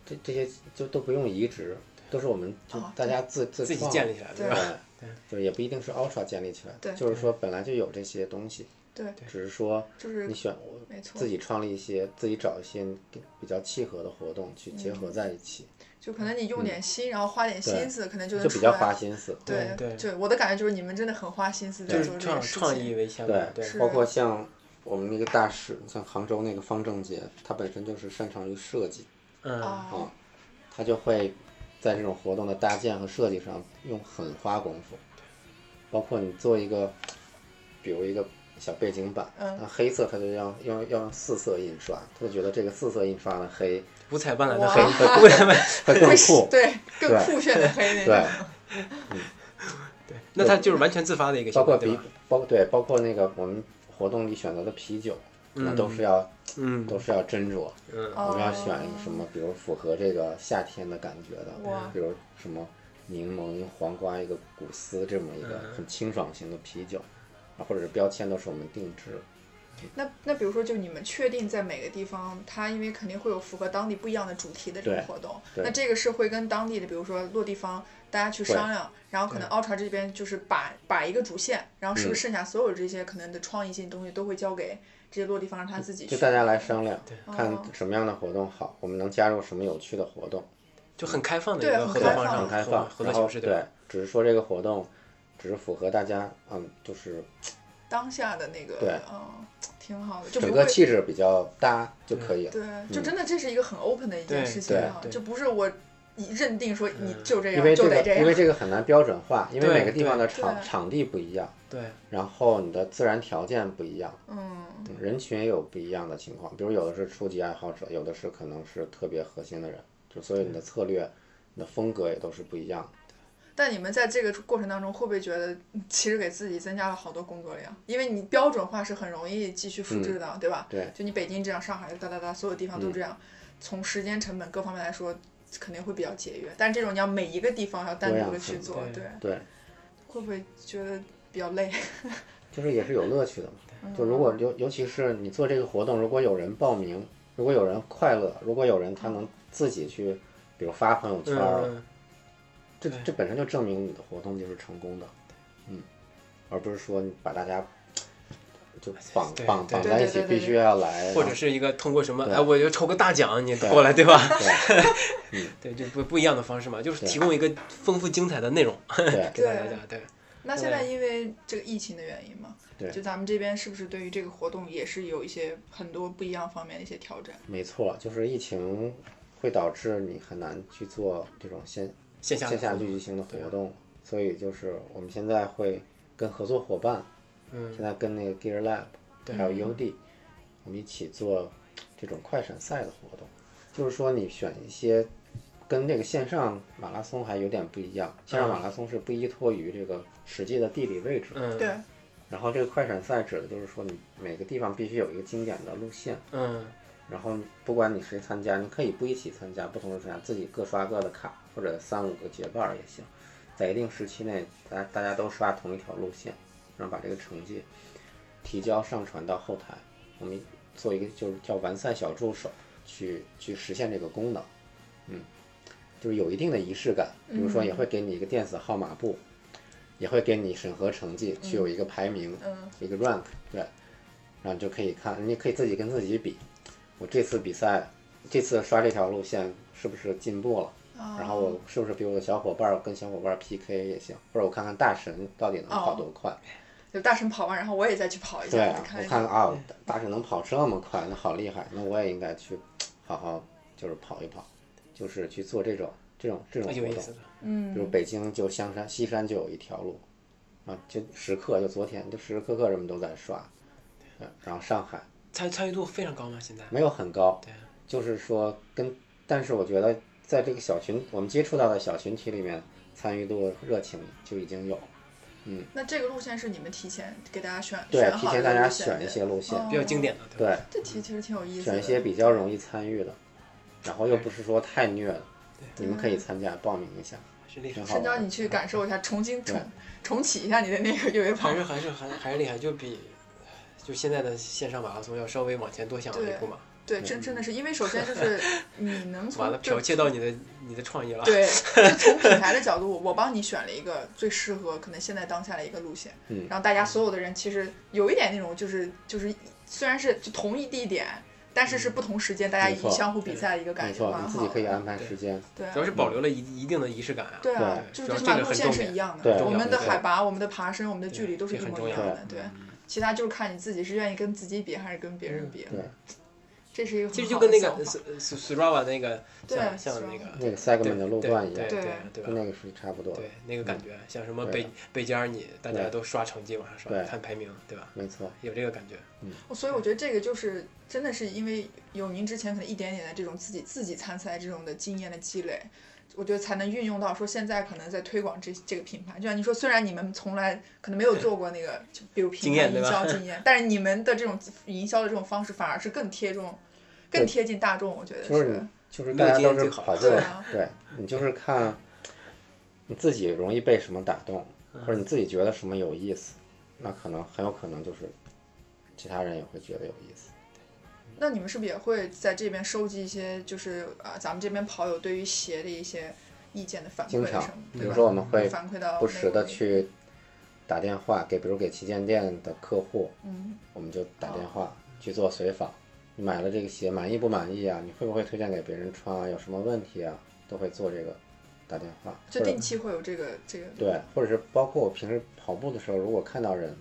这这些就都不用移植，都是我们就哦大家自、自自己建立起来的，对 对。吧？对，就也不一定是 Ultra 建立起来的，对就是说本来就有这些东西，对，只是说就是你选没错。自，己创立一些，自己找一些比较契合的活动去结合在一起，就可能你用点心，然后花点心思，可能就能就比较花心思。对对。就我的感觉就是你们真的很花心思在就是做这创创个事情。意为先嘛，对，是包括像我们那个大师，像杭州那个方正杰，他本身就是擅长于设计，嗯，啊，他就会在这种活动的搭建和设计上用很花功夫，包括你做一个，比如一个小背景板，嗯那黑色它就要要要用四色印刷，他就觉得这个四色印刷的黑五彩斑斓的黑，会 五彩斑，会更酷，对更酷炫的黑那对嗯。对，那它就是完全自发的一个包括？比包括对包括那个我们活动里选择的啤酒，那都是要嗯。都是要斟酌，嗯。哦我们要选什么，比如符合这个夏天的感觉的，比如什么柠檬、黄瓜一个古斯这么一个嗯。很清爽型的啤酒，啊，或者是标签都是我们定制。那那比如说，就你们确定在每个地方，它因为肯定会有符合当地不一样的主题的这个活动，那这个是会跟当地的，比如说落地方大家去商量，然后可能 Ultra 这边就是把把一个主线，然后是不嗯是剩下所有这些可能的创意性东西都会交给这些落地方让他自己去。就大家来商量，看哦什么样的活动好，我们能加入什么有趣的活动，就很开放的一对个合很开放作方式，很开放，合作对？只是说这个活动只是符合大家，嗯，就是当下的那个，对嗯，挺好的，就整个。气质比较搭就可以了。对，就真的这是一个很 open 的一件事情啊，对就不是我你认定说你就这因样为这个，就得这样。因为这个很难标准化，因为每个地方的场场地不一样，对，然后你的自然条件不一样，嗯，人群也有不一样的情况，比如有的是初级爱好者，有的是可能是特别核心的人，就所以你的策略、你的风格也都是不一样的。但你们在这个过程当中，会不会觉得嗯其实给自己增加了好多工作量？因为你标准化是很容易继续复制的，对吧？嗯对，嗯就你北京这样，上海哒哒哒，所有地方都这样，从时间成本各方面来说，肯定会比较节约。但这种你要每一个地方要单独的去做，对，对，会不会觉得比较累？就是也是有乐趣的嘛。嗯就如果尤尤其是你做这个活动，如果有人报名，如果有人快乐，如果有人他能自己去，比如发朋友圈这这本身就证明你的活动就是成功的，嗯，而不是说你把大家就绑绑绑在一起，必须要来，或者是一个通过什么，哎，我就抽个大奖，你过来，对吧？对 对，就不不一样的方式嘛，就是提供一个丰富精彩的内容对 给大家，对，那现在因为这个疫情的原因嘛，对就咱们这边是不是对于这个活动也是有一些很多不一样方面的一些调整？没错，就是疫情会导致你很难去做这种线线下的线下聚集型的活动，所以就是我们现在会跟合作伙伴，嗯。现在跟那个 Gear Lab 对还有 UD，我们一起做这种快闪赛的活动，就是说你选一些跟这个线上马拉松还有点不一样，线上马拉松是不依托于这个实际的地理位置，嗯，对，然后这个快闪赛指的就是说你每个地方必须有一个经典的路线。嗯，然后不管你谁参加，你可以不一起参加，不同时参加，自己各刷各的卡，或者三五个结伴儿也行，在一定时期内，大家大家都刷同一条路线，然后把这个成绩提交上传到后台，我们做一个就是叫完赛小助手，去去实现这个功能，嗯，就是有一定的仪式感，比如说也会给你一个电子号码布，也会给你审核成绩，去有一个排名，嗯，一个 rank，对，然后你就可以看，你可以自己跟自己比，我这次比赛，这次刷这条路线是不是进步了？然后我是不是比我的小伙伴儿跟小伙伴儿 PK 也行，或者我看看大神到底能跑多快？就大神跑完，然后我也再去跑一下，对啊，看一我看看啊，大神能跑这么快，那好厉害，那我也应该去好好就是跑一跑，就是去做这种这种这种活动有意思。的，嗯比如北京就香山西山就有一条路，啊，就时刻就昨天就时时刻刻人们都在刷，对，然后上海参参与度非常高吗？现在？没有很高，对，就是说跟，但是我觉得在这个小群我们接触到的小群体里面，参与度热情就已经有，那这个路线是你们提前给大家选对选，好提前大家选一些路线，哦比较经典的，对这题其实挺有意思的。选一些比较容易参与的，然后又不是说太虐的，你们可以参加报名一下，是厉害挺，好的。深交你去感受一下，重新重重启一下你的那个越野跑还。是还是还还是厉害，就比就现在的线上马拉松要稍微往前多想了一步嘛。对，真真的是因为首先就 是你能完了，从就剽窃到你的你的创意了。对，就 从品牌的角度，我帮你选了一个最适合可能现在当下的一个路线，嗯然后大家所有的人其实有一点那种就是就是虽然是就同一地点，但是是不同时间，大家相互比赛的一个感，觉蛮好你自己可以。安排时间。对主要是保留了一一定的仪式感啊。对啊，就是这个最起码路线是一样的，对我们的海拔、我们的爬升、我们的距离都是一模一样的，对。其他就是看你自己是愿意跟自己比还是跟别人比。对，这是一个其实很就跟那个好的想法 S S Strava 那个对像像那个那个 segment 的路对段一样，对对对？跟那个是差不多。对那个感觉，像什么对贝贝加尔你，大家对都刷成绩往上刷，对看排名，对吧？没错，有这个感觉。所以我觉得这个就是真的是因为有您之前可能一点点的这种自己自己参赛这种的经验的积累，我觉得才能运用到说现在可能在推广这这个品牌。就像你说，虽然你们从来可能没有做过那个，就比如品牌营经验对吧销经验，但是你们的这种营销的这种方式反而是更贴中、更贴近大众。我觉得就是你就是大家都是跑步对你就是看你自己容易被什么打动，嗯或者你自己觉得什么有意思，那可能很有可能就是其他人也会觉得有意思。那你们是不是也会在这边收集一些，就是啊，咱们这边跑友对于鞋的一些意见的反馈经常什么，比如？说我们会反馈到不时的去打电话给，比如给旗舰店的客户，嗯，我们就打电话去做随访。你买了这个鞋满意不满意啊？你会不会推荐给别人穿啊？有什么问题啊？都会做这个打电话。就定期会有这个这个对，或者是包括我平时跑步的时候，如果看到人，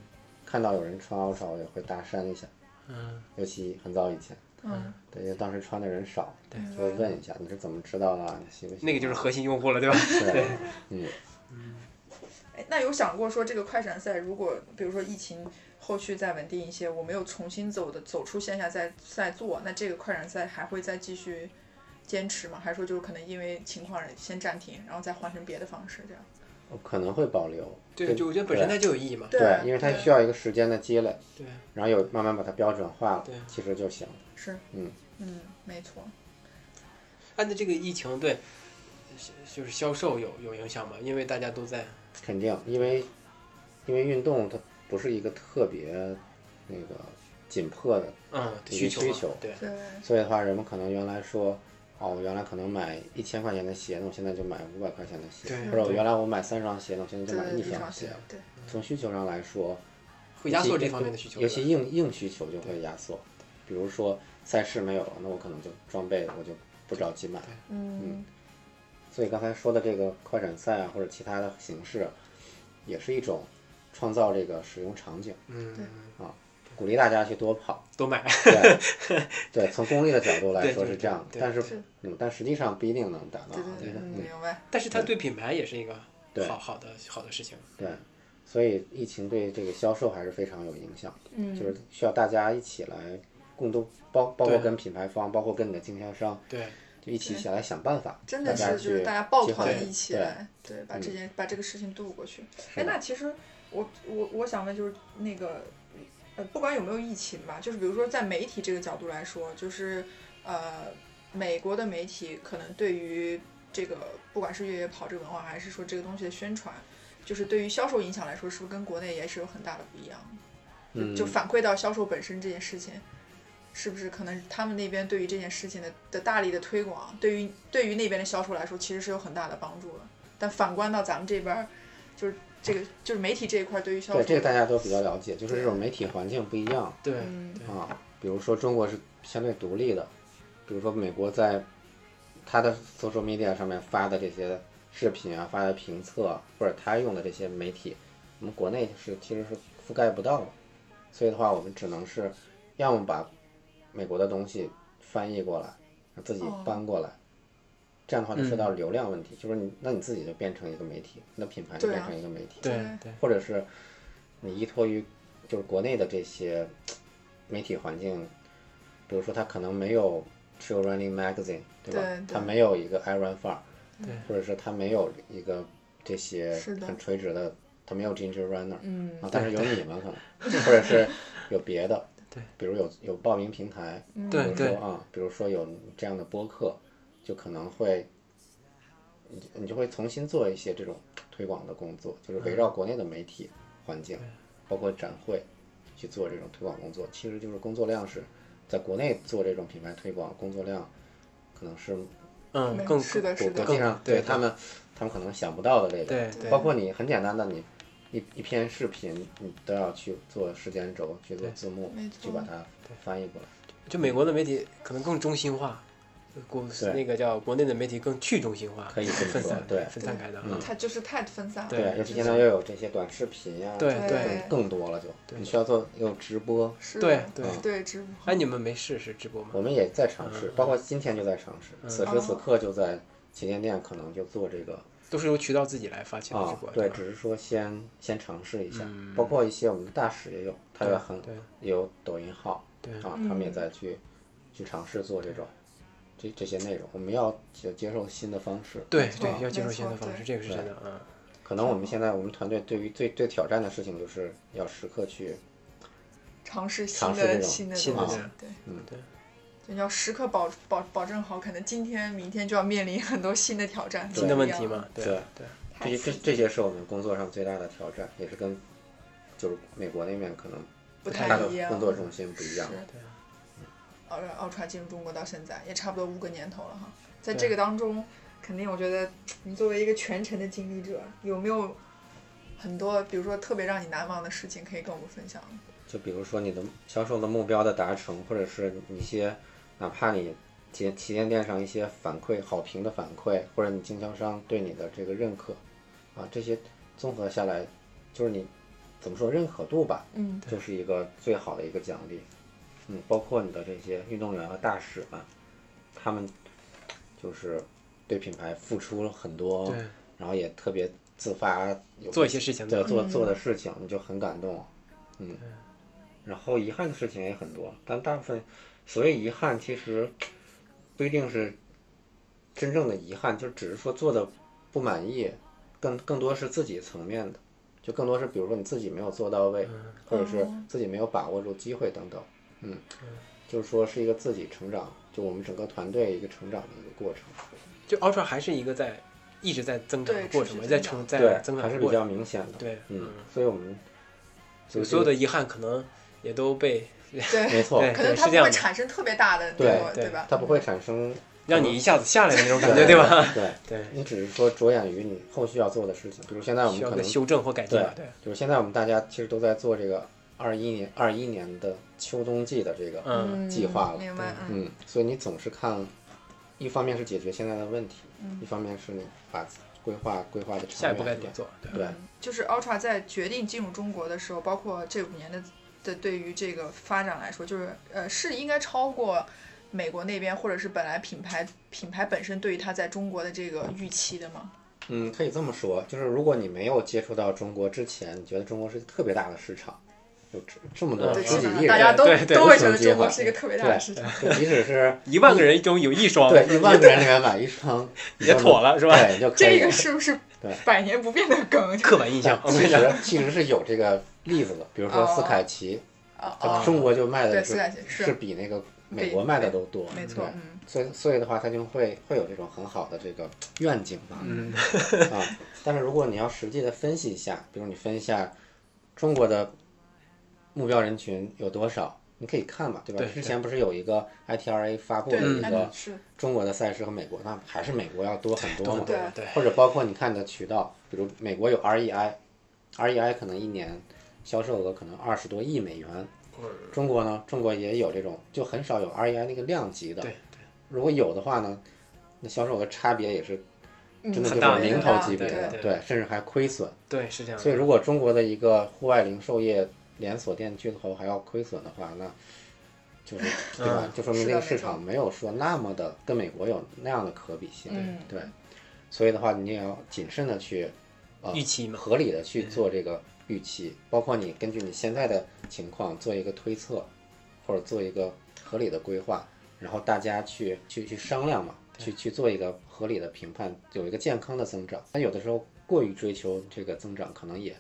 看到有人穿 Ultra，我也会搭讪一下。嗯，尤其很早以前，嗯，对，因为当时穿的人少，对就会问一下你是怎么知道的啊？你喜不喜欢？那个就是核心用户了，对吧？对，嗯嗯，哎，那有想过说这个快闪赛，如果比如说疫情后续再稳定一些，我没有重新走的走出线下再再做，那这个快闪赛还会再继续坚持吗？还是说就是可能因为情况先暂停，然后再换成别的方式这样？我可能会保留。对，就我觉得本身它就有意义嘛。对对，因为它需要一个时间的积累，对，然后有慢慢把它标准化了对，其实就行了。是，嗯嗯，没错。按照这个疫情对，就是销售有有影响吗？因为大家都在肯定，因为因为运动它不是一个特别那个紧迫的，嗯需求需求。对。对，所以的话，人们可能原来说，哦，我原来可能买一千块钱的鞋，那我现在就买五百块钱的鞋，对或者我原来我买三双鞋，那我现在就买对，一双鞋。一双鞋。，对，从需求上来说，会压缩这方面的需求。尤其硬硬需求就会压缩，比如说赛事没有了，那我可能就装备我就不着急买。嗯，所以刚才说的这个快闪赛啊，或者其他的形式，也是一种创造这个使用场景，嗯，啊鼓励大家去多跑。多买。对，对，从功利的角度来对对说是这样，对。但是是。嗯，但实际上不一定能达到。对对明白。但是它对。品牌也是一个对。好好的好的事情。对，所以疫情对这个销售还是非常有影响，嗯，就是需要大家一起来共同包包括跟品牌方，包括跟你的经销商，对，就一起起来想办法，真的大家是就是去大家抱团一起对来，对，把这件把这个事情度过去。哎，那其实我我我想问就是那个呃，不管有没有疫情吧，就是比如说在媒体这个角度来说，就是呃，美国的媒体可能对于这个不管是越野跑这个文化，还是说这个东西的宣传，就是对于销售影响来说，是不是跟国内也是有很大的不一样？嗯，就反馈到销售本身这件事情，是不是可能他们那边对于这件事情的的大力的推广，对于对于那边的销售来说，其实是有很大的帮助的。但反观到咱们这边儿，就是这个就是媒体这一块，对于销售对这个大家都比较了解，就是这种媒体环境不一样对，啊。比如说中国是相对独立的，比如说美国在它的 social media 上面发的这些视频啊，发的评测或者他用的这些媒体，我们国内是其实是覆盖不到的。所以的话，我们只能是要么把美国的东西翻译过来，自己哦搬过来。这样的话就说到流量问题，就是你那你自己就变成一个媒体，那品牌就变成一个媒体。对。或者是你依托于就是国内的这些媒体环境，比如说它可能没有 Trail Running Magazine，对吧？对对。它没有一个 Iron Far，对。或者是它没有一个这些很垂直的，他没有 Ginger Runner，嗯。啊，但是有你们可能，或者是有别的，对，比如有有报名平台，对比如说啊，比如说有这样的播客，就可能会，你你就会重新做一些这种推广的工作，就是围绕国内的媒体环境，包括展会去做这种推广工作，其实就是工作量是在国内做这种品牌推广工作量，可能是嗯，没更是的，是的，国国际上对对他们他们可能想不到的这个，包括。你很简单的你一一篇视频，你都要去做时间轴，去做字幕去把它。翻译过来。就美国的媒体可能更中心化，国对。那个叫国内的媒体更去中心化，可以这么分散说对。分散开的啊。它就是太分散了。对尤其现在又有这些短视频呀，对对更更多了就，你需要做有直播，是对对。对直播。哎，你们没试试直播吗？我们也在尝试，包括今天就在尝试，此时此刻就在旗舰店可能就做这个都是由渠道自己来发起的直啊播，，对，只是说先先尝试一下，包括一些我们的大使也有，他也很有抖音号，对。啊，他们也在去去尝试做这种这这些内容，我们要接接受新的方式，对对，要接受新的方式，这个是真的啊。可能我们现在我们团队对于最最挑战的事情就是要时刻去尝试新的新的新的东西，对，嗯对，就要时刻保保保证好，可能今天明天就要面临很多新的挑战，新的问题嘛，对对对。这些这这些是我们工作上最大的挑战，也是跟就是美国那边可能不太一样。工作重心不一样。是对奥奥传进入中国到现在也差不多五个年头了哈，在这个当中，肯定我觉得你作为一个全程的经历者，有没有很多比如说特别让你难忘的事情可以跟我们分享？就比如说你的销售的目标的达成，或者是一些哪怕你旗旗舰店上一些反馈好评的反馈，或者你经销商对你的这个认可，啊，这些综合下来，就是你怎么说认可度吧，嗯，就是一个最好的一个奖励。嗯，包括你的这些运动员和大使们，他们就是对品牌付出了很多对，然后也特别自发有做一些事情的，对做做的事情，你就很感动，嗯。然后遗憾的事情也很多，但大部分所谓遗憾，其实不一定是真正的遗憾，就只是说做的不满意，更更多是自己层面的，就更多是比如说你自己没有做到位，或者是自己没有把握住机会等等，嗯，就是说是一个自己成长，就我们整个团队一个成长的一个过程，就 Ultra 还是一个在一直在增长的过程在成在对增，长还是比。较明显的，对，嗯，所以我们就所有的遗憾可能也都被对，没错，对可能它不会产生特别大的对，对对吧？它不会产生让你一下子下来的那种感觉，对吧？对，对，你只是说着眼于你后续要做的事情，比如现在我们可能修正或改进吧，对，就是现在我们大家其实都在做这个二一年二一年的秋冬季的这个，嗯，计划了。明白，嗯，嗯，所以你总是看，一方面是解决现在的问题，嗯。一方面是你把规划规划的下一步该长远怎么做？对，对，就是 Ultra 在决定进入中国的时候，包括这五年的的对于这个发展来说，就是呃是应该超过美国那边或者是本来品牌品牌本身对于它在中国的这个预期的吗？嗯，可以这么说，就是如果你没有接触到中国之前，你觉得中国是一个特别大的市场，有这这么多嗯对，十几亿人，基本上大家都对对都会觉得中国是一个特别大的对市场。就即使是 一万个人中有一双，对一万个人里面买一双，也妥了是吧对，就可以这个是不是对百年不变的梗？刻板印象，其，实其实是有这个例子的，比如说斯凯奇，啊中国就卖的斯凯奇是是比那个美国卖的都多，没错，所以所以的话，它就会会有这种很好的这个愿景吧，嗯，啊，但是如果你要实际的分析一下，比如你分析一下中国的目标人群有多少，你可以看嘛，对吧？对之前不是有一个 ITRA 发布的，一个中国的赛事和美国，那还是美国要多很多嘛，对对对，或者包括你看你的渠道，比如美国有 REI，REI 可能一年销售额可能二十多亿美元，中国呢，中国也有这种，就很少有 REI 那个量级的。对如果有的话呢，那销售额差别也是嗯真的就很大的是零头级别的，对对对，甚至还亏损。对，是这样。所以如果中国的一个户外零售业连锁店巨头还要亏损的话，那就是 对吧？嗯就说明这个市场没有说那么的跟美国有那样的可比性。嗯对，所以的话，你也要谨慎的去呃预期合理的去做这个预期，包括你根据你现在的情况做一个推测，或者做一个合理的规划，然后大家去去去商量嘛，去去做一个合理的评判，有一个健康的增长。但有的时候过于追求这个增长，可能也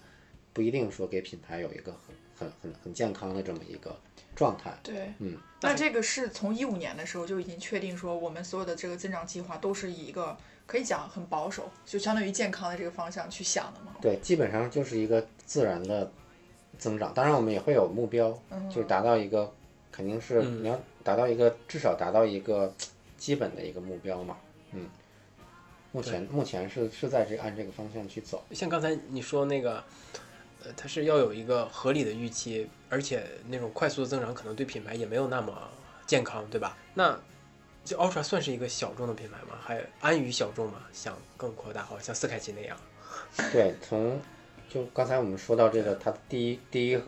不一定说给品牌有一个很很很很健康的这么一个状态。对，嗯，那这个是从一五年的时候就已经确定说，我们所有的这个增长计划都是以一个可以讲很保守，就相当于健康的这个方向去想的嘛。对，基本上就是一个自然的增长。当然，我们也会有目标，就是达到一个肯定是你要达到一个至少达到一个基本的一个目标嘛，嗯，目前目前是是在这按这个方向去走，像刚才你说那个，呃，它是要有一个合理的预期，而且那种快速的增长可能对品牌也没有那么健康，对吧？那就 Ultra 算是一个小众的品牌吗？还安于小众吗？想更扩大，好像斯凯奇那样。对，从就刚才我们说到这个，它第一第一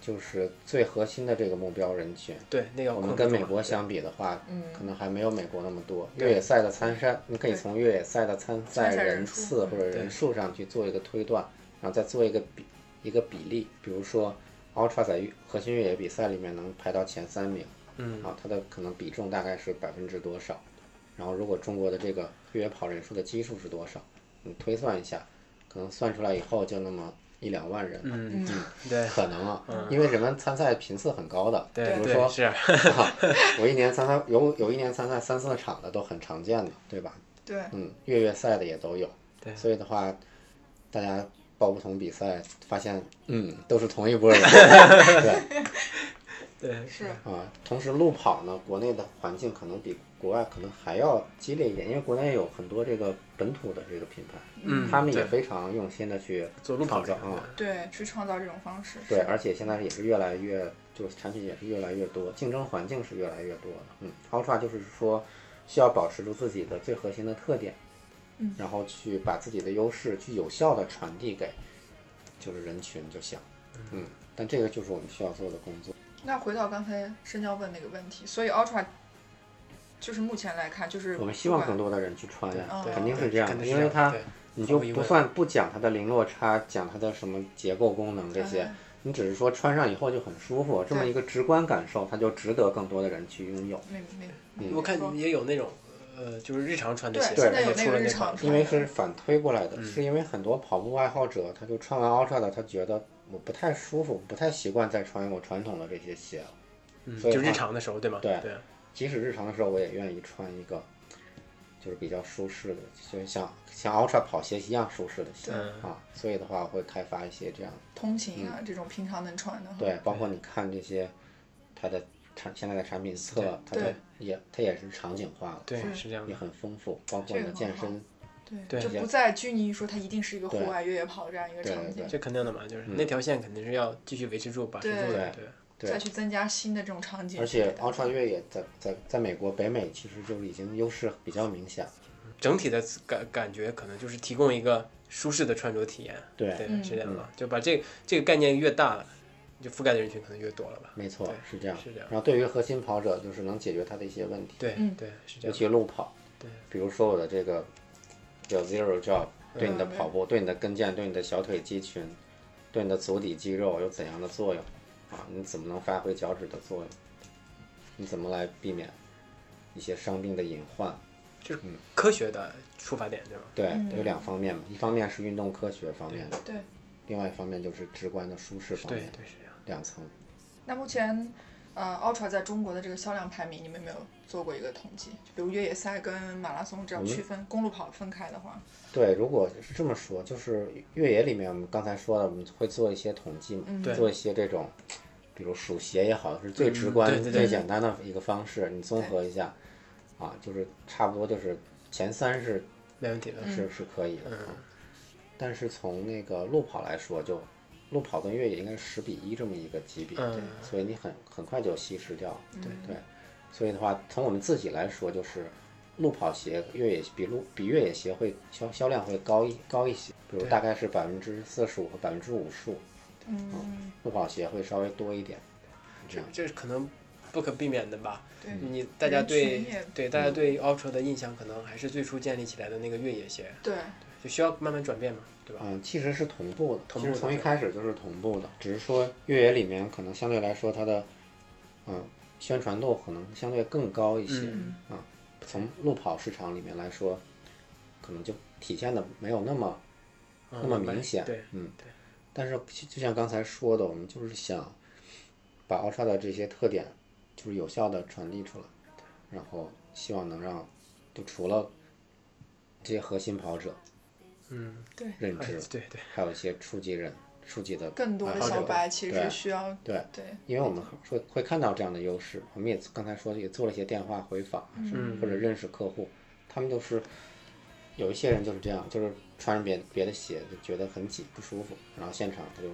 就是最核心的这个目标人群，对，那个我们跟美国相比的话，嗯可能还没有美国那么多。越野赛的参赛，你可以从越野赛的参赛人次或者人数上去做一个推断，然后再做一个比一个比例，比如说 Ultra 在核心越野比赛里面能排到前三名，嗯啊，它的可能比重大概是百分之多少？然后如果中国的这个越野跑人数的基数是多少？你推算一下，可能算出来以后就那么一两万人，嗯，对可能啊，因为人们参赛频次很高的，对比如说对是，啊，我一年参赛有有一年参赛三四场的都很常见的，对吧？对，嗯，越野赛的也都有。对所以的话，大家报不同比赛，发现嗯都是同一波人。对对是啊，同时路跑呢，国内的环境可能比国外可能还要激烈一点，因为国内有很多这个本土的这个品牌，嗯他们也非常用心的去做路跑创造啊。对，去创造这种方式。对，而且现在也是越来越，就是产品也是越来越多，竞争环境是越来越多的。嗯，Ultra 就是说需要保持住自己的最核心的特点，嗯。然后去把自己的优势去有效的传递给就是人群就行。嗯，但这个就是我们需要做的工作。那回到刚才深交问那个问题，所以 Ultra 就是目前来看，就是我们希望更多的人去穿呀，对肯定是这样因为它你就不算不讲它的零落差，讲它的什么结构功能这些嗯，你只是说穿上以后就很舒服，这么一个直观感受，它就值得更多的人去拥有。没没，嗯。我看也有那种呃，就是日常穿的鞋，对现在有就出了那个日常穿因为是反推过来的，嗯是因为很多跑步爱好者，他就穿完 Ultra 的，他觉得我不太舒服，不太习惯再穿我传统的这些鞋了。嗯，所以日常的时候，对吗？对对，即使日常的时候，我也愿意穿一个，就是比较舒适的，就像像 Ultra 跑鞋一样舒适的鞋嗯啊。所以的话，我会开发一些这样，通勤啊、这种平常能穿的。对，包括你看这些它的产现在的产品册，它的也它也是场景化了，对是这样也。很丰富，包括你的这个很好健身。对，对就不再拘泥于说它一定是一个户外越野跑这样一个场景，这肯定的嘛，就是嗯那条线肯定是要继续维持住、把持住的，对对。再去增加新的这种场景。而且给大家 Ultra 越野在在在美国北美其实就是已经优势比较明显了。整体的感感觉可能就是提供一个舒适的穿着体验，对，是这样的，就把这个这个概念越大，就覆盖的人群可能越多了吧？没错，是这样。是这样然后对于核心跑者，就是能解决他的一些问题，对嗯对，是这样尤。其路跑。对，比如说我的这个有 Zero Job，对你的嗯跑步、对你的跟腱、对你的小腿肌群、对你的足底肌肉有怎样的作用啊？你怎么能发挥脚趾的作用？你怎么来避免一些伤病的隐患？就是科学的出发点，对吧？对，嗯有两方面嘛，一方面是运动科学方面的，对。另外一方面就是直观的舒适方面，对对是。两层。那目前，呃，Ultra 在中国的这个销量排名，你们有没有做过一个统计？就比如越野赛跟马拉松这样区分，公路跑分开的话，对，如果是这么说，就是越野里面，我们刚才说了，我们会做一些统计嘛，嗯对做一些这种，比如数鞋也好，是最直观、最简单的一个方式，你综合一下，啊，就是差不多就是前三是没问题的。是是可以的。嗯啊但是从那个路跑来说，就路跑跟越野应该是十比一这么一个级别，嗯，所以你很很快就稀释掉。了。对。对，所以的话，从我们自己来说，就是路跑鞋、越野比路比越野鞋会销销量会高一高一些，比如大概是百分之四十五和百分之五十五，嗯，路跑鞋会稍微多一点。这这是可能不可避免的吧？对，你大家对对大家对 Ultra 的印象可能还是最初建立起来的那个越野鞋，对，就需要慢慢转变嘛，对吧？嗯，其实是同步的，同步的其实从一开始就是同步的，只是说越野里面可能相对来说它的，嗯，宣传度可能相对更高一些。嗯啊，从路跑市场里面来说，可能就体现的没有那么嗯那么明显。对，嗯对。但是就就像刚才说的，我们就是想把 Ultra 的这些特点，就是有效的传递出来，然后希望能让，就除了这些核心跑者嗯，认哎知，对对，还有一些初级人初级的更多的小白其实是需要对，对。因为我们会会看到这样的优势，我们也刚才说也做了一些电话回访，嗯。或者认识客户，他们就是有一些人就是这样，就是穿着别别的鞋就觉得很挤不舒服，然后现场他就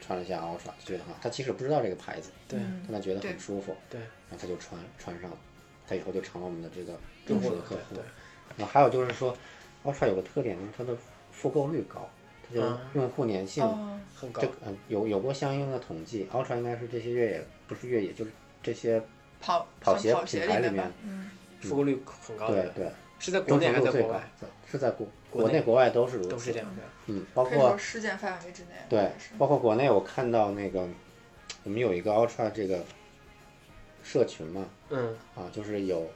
穿了一下 Ultra，就觉得很好，他其实不知道这个牌子，对嗯但他觉得很舒服，对然后他就穿穿上了，他以后就成了我们的这个忠实的客户对。然后还有就是说，Ultra 有个特点就是它的复购率高，它就嗯用户粘性哦很高这。个嗯有有过相应的统计，Ultra 应该是这些越野不是越野，就是这些跑跑鞋品牌里面复购率很高的，对对是在国内还是在国外？，是在国国内国外都是如此，都是这样的。嗯，包括事件范围之内，对包括国内我看到那个我们有一个 Ultra 这个社群嘛，嗯，啊，就是有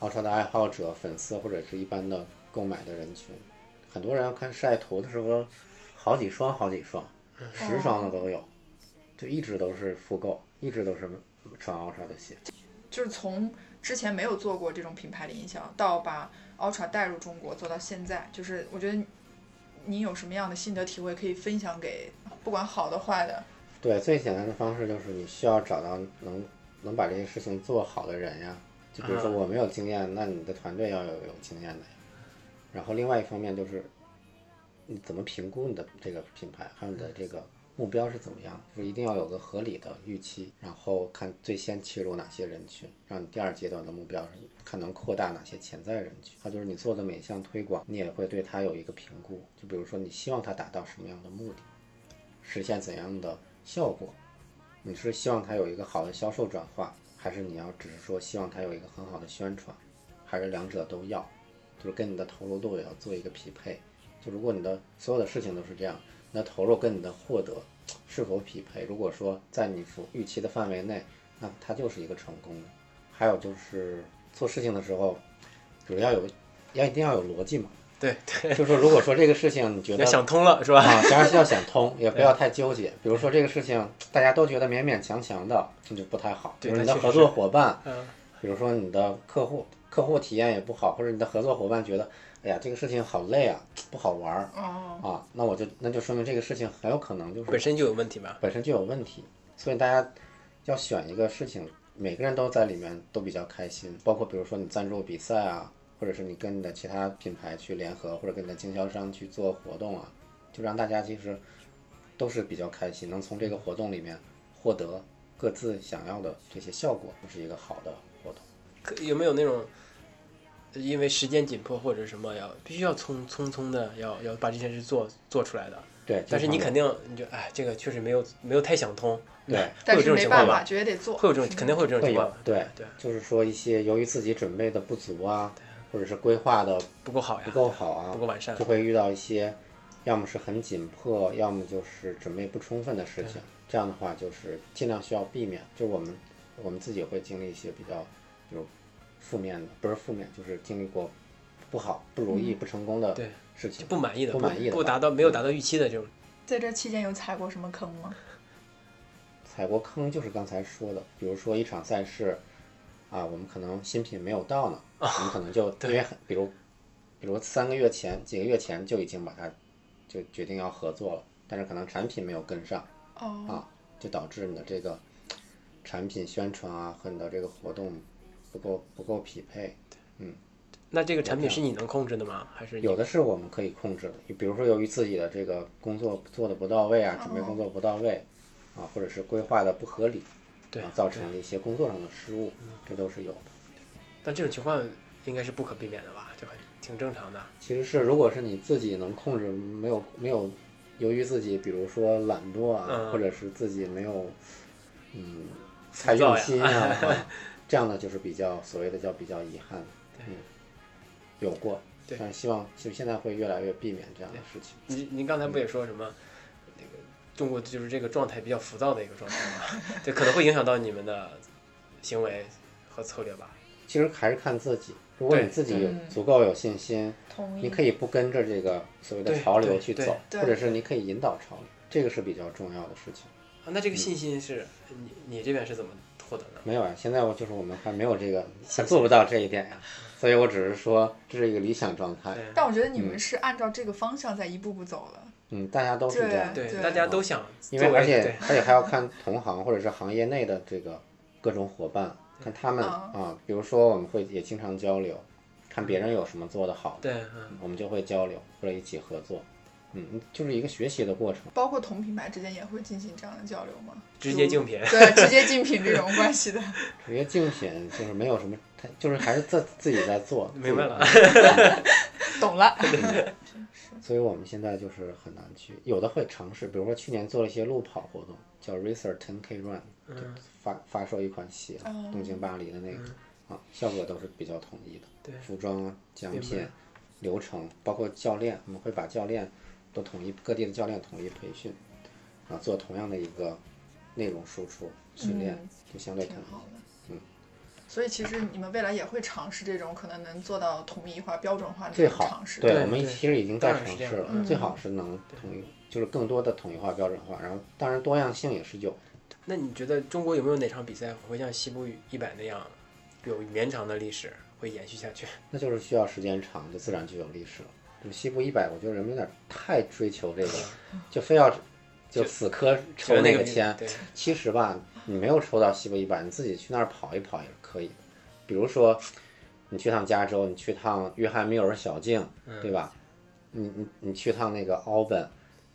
Ultra 的爱好者、粉丝或者是一般的购买的人群，很多人看晒图的时候，好几双、好几双，十双的都有，就一直都是复购，一直都是穿 Ultra 的鞋。就是从之前没有做过这种品牌的营销，到把 Ultra 带入中国，做到现在，就是我觉得你有什么样的心得体会可以分享给不管好的坏的，对，最简单的方式就是你需要找到能能把这些事情做好的人呀。就比如说啊我没有经验，那你的团队要有有经验的呀。然后另外一方面就是你怎么评估你的这个品牌，还有你的这个目标是怎么样，就是一定要有个合理的预期，然后看最先切入哪些人群，让你第二阶段的目标是看能扩大哪些潜在人群。还有就是你做的每项推广，你也会对它有一个评估，就比如说你希望它达到什么样的目的，实现怎样的效果。你是希望它有一个好的销售转化，还是你要只是说希望它有一个很好的宣传，还是两者都要？就是跟你的投入度也要做一个匹配。就如果你的所有的事情都是这样，那投入跟你的获得是否匹配？如果说在你所预期的范围内，那它就是一个成功的。还有就是做事情的时候，主要有要一定要有逻辑嘛。对对，就是说，如果说这个事情你觉得要想通了是吧？啊，当然是要想通，也不要太纠结。比如说这个事情大家都觉得勉勉强强的，那就不太好。比对如你的合作伙伴，嗯，比如说你的客户，客户体验也不好，或者你的合作伙伴觉得，哎呀，这个事情好累啊，不好玩儿哦，啊，那我就那就说明这个事情很有可能就是本身就有问题吧？本身就有问题，所以大家要选一个事情，每个人都在里面都比较开心，包括比如说你赞助比赛啊，或者是你跟你的其他品牌去联合，或者跟你的经销商去做活动啊，就让大家其实都是比较开心，能从这个活动里面获得各自想要的这些效果，就是一个好的有没有那种，因为时间紧迫或者什么要必须要匆匆匆的要要把这件事做做出来的？对，但是你肯定你就哎，这个确实没有没有太想通，对会有这但是种情况吧没办法，？觉得得做，会有这种肯定会有这种情况，对对，就是说一些由于自己准备的不足啊，或者是规划的不够好呀，不够好啊，不够完善。就会遇到一些，要么是很紧迫，要么就是准备不充分的事情。这样的话，就是尽量需要避免。就我们我们自己会经历一些比较，比如负面的，不是负面，就是经历过不好、不如意、不成功的事情。不满意的，不满意的。不达到没有达到预期的这种，在这期间有踩过什么坑吗？踩过坑就是刚才说的，比如说一场赛事，啊，我们可能新品没有到呢，我们可能就 因为很，比如，比如三个月前、几个月前就已经把它就决定要合作了，但是可能产品没有跟上哦，啊，就导致你的这个产品宣传啊和你的这个活动不够不够匹配。嗯那这个产品是你能控制的吗？还是有的是我们可以控制的，比如说由于自己的这个工作做的不到位啊，准备工作不到位，啊，或者是规划的不合理，对啊，造成了一些工作上的失误，这都是有的。但这种情况应该是不可避免的吧？就很挺正常的。其实是如果是你自己能控制，没有没有，由于自己比如说懒惰啊，嗯或者是自己没有，嗯，太躁呀用心啊，啊这样呢就是比较所谓的叫比较遗憾，嗯，有过，对但是希望就现在会越来越避免这样的事情。您您刚才不也说什么？那个中国就是这个状态比较浮躁的一个状态嘛，这可能会影响到你们的行为和策略吧？其实还是看自己，如果你自己有嗯足够有信心，你可以不跟着这个所谓的潮流对对去走，或者是你可以引导潮流，这个是比较重要的事情。啊，那这个信心是你你这边是怎么获得的？没有啊，现在我就是我们还没有这个，还做不到这一点呀，所以我只是说这是一个理想状态。但我觉得你们嗯是按照这个方向在一步步走的，嗯，大家都是这样，对，对大家都想因为而且而且还要看同行或者是行业内的这个各种伙伴，看他们啊啊，比如说我们会也经常交流，看别人有什么做得好的，对，嗯，我们就会交流或者一起合作，嗯，就是一个学习的过程。包括同品牌之间也会进行这样的交流吗？直接竞品，对，直接竞品这种关系的。直接竞品就是没有什么他，就是还是自自己在做，明白了 懂了。所以我们现在就是很难去，有的会尝试，比如说去年做了一些路跑活动，叫 Racer 10K Run，就发发售一款鞋，哦东京巴黎的那个，啊，效果都是比较统一的，对服装啊、奖品、流程，包括教练，我们会把教练都统一，各地的教练统一培训，啊，做同样的一个内容输出训练，嗯就相对统一。挺好的。嗯，所以其实你们未来也会尝试这种可能能做到统一化、标准化的这最好种尝试。对，对我们其实已经在尝试了，嗯最好是能统一，就是更多的统一化、标准化，然后当然多样性也是有。那你觉得中国有没有哪场比赛会像西部一百那样有绵长的历史，会延续下去？那就是需要时间长，就自然就有历史了。就西部一百，我觉得人们有点太追求这个，就非要就死磕抽那个签。其实吧，你没有抽到西部一百，你自己去那儿跑一跑也是可以的。比如说，你去趟加州，你去趟约翰米尔小径，对吧？你你你去趟那个奥本，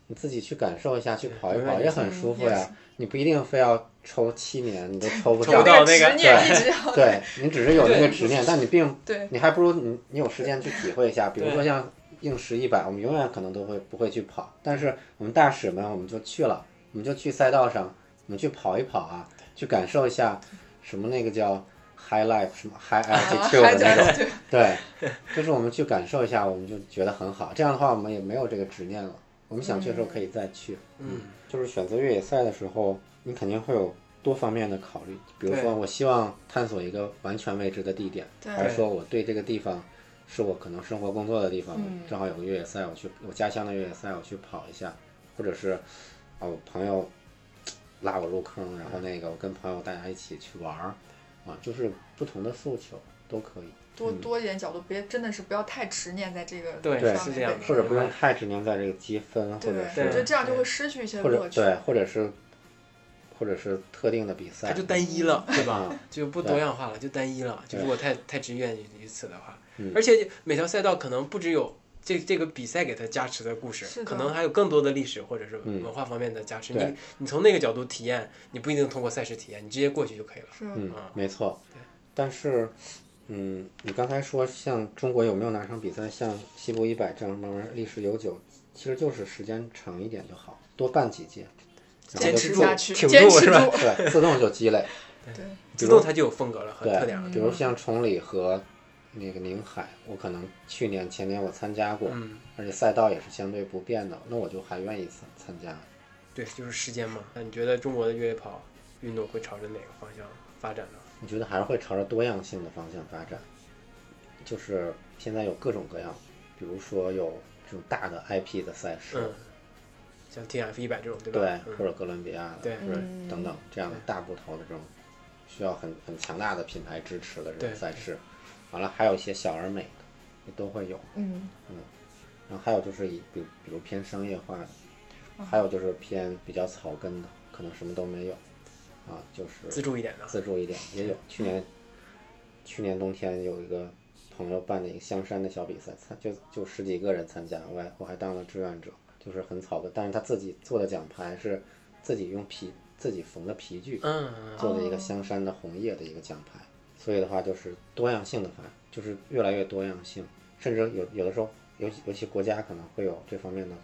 你自己去感受一下，去跑一跑也很舒服呀。你不一定非要抽七年，你都抽不抽上不。到那个执念一直要对你只是有那个执念，但你并对你还不如你你有时间去体会一下，比如说像硬石一百，我们永远可能都会不会去跑，但是我们大使们我们就去了，我们就去赛道上，我们去跑一跑啊，去感受一下什么那个叫 high life 什么 high 啊 altitude 的那种，对，就是我们去感受一下，我们就觉得很好。这样的话，我们也没有这个执念了，我们想去的时候可以再去。嗯，就是选择越野赛的时候，你肯定会有多方面的考虑，比如说我希望探索一个完全未知的地点，对还是说我对这个地方是我可能生活工作的地方，嗯正好有个越野赛，我去我家乡的越野赛我去跑一下，或者是啊我朋友拉我入坑，然后那个我跟朋友大家一起去玩儿，啊，就是不同的诉求都可以。多多一点角度，别真的是不要太执念在这个对是这样或者不用太执念在这个积分，或对，者我觉得这样就会失去一些乐趣。或者对，或者是或者是特定的比赛，它就单一了，对吧？啊，就不多样化了，就单一了。就如果太太执念于此的话，嗯而且每条赛道可能不只有这这个比赛给它加持的故事，可能还有更多的历史或者是嗯文化方面的加持。对你你从那个角度体验，你不一定通过赛事体验，你直接过去就可以了。是嗯啊，没错。但是，嗯，你刚才说像中国有没有哪场比赛像西部一百这样慢慢历史悠久，其实就是时间长一点就好，多办几届，坚持住，挺坚持住是吧。对，自动就积累。对，自动它就有风格了和特对点了。比如像崇礼和那个宁海，我可能去年前年我参加过，嗯，而且赛道也是相对不变的，那我就还愿意参参加。对，就是时间嘛。那你觉得中国的越野跑运动会朝着哪个方向发展呢？我觉得还是会朝着多样性的方向发展，就是现在有各种各样，比如说有这种大的 IP 的赛事，嗯，像 T F 一百这种，对吧？对，嗯。或者哥伦比亚的，对。或者嗯。等等这样的大部头的这种需要很很强大的品牌支持的这种赛事，完了还有一些小而美的也都会有，嗯，然后还有就是以比如比如偏商业化的，还有就是偏比较草根的，可能什么都没有，啊，就是自助一点的。自助一点也有。去年去年冬天有一个朋友办的一个香山的小比赛，参就就十几个人参加，我还我还当了志愿者，就是很草根，但是他自己做的奖牌是自己用皮自己缝的皮具嗯，做的一个香山的红叶的一个奖牌，所以的话就是多样性的发展，就是越来越多样性，甚至有有的时候尤其尤其国家可能会有这方面的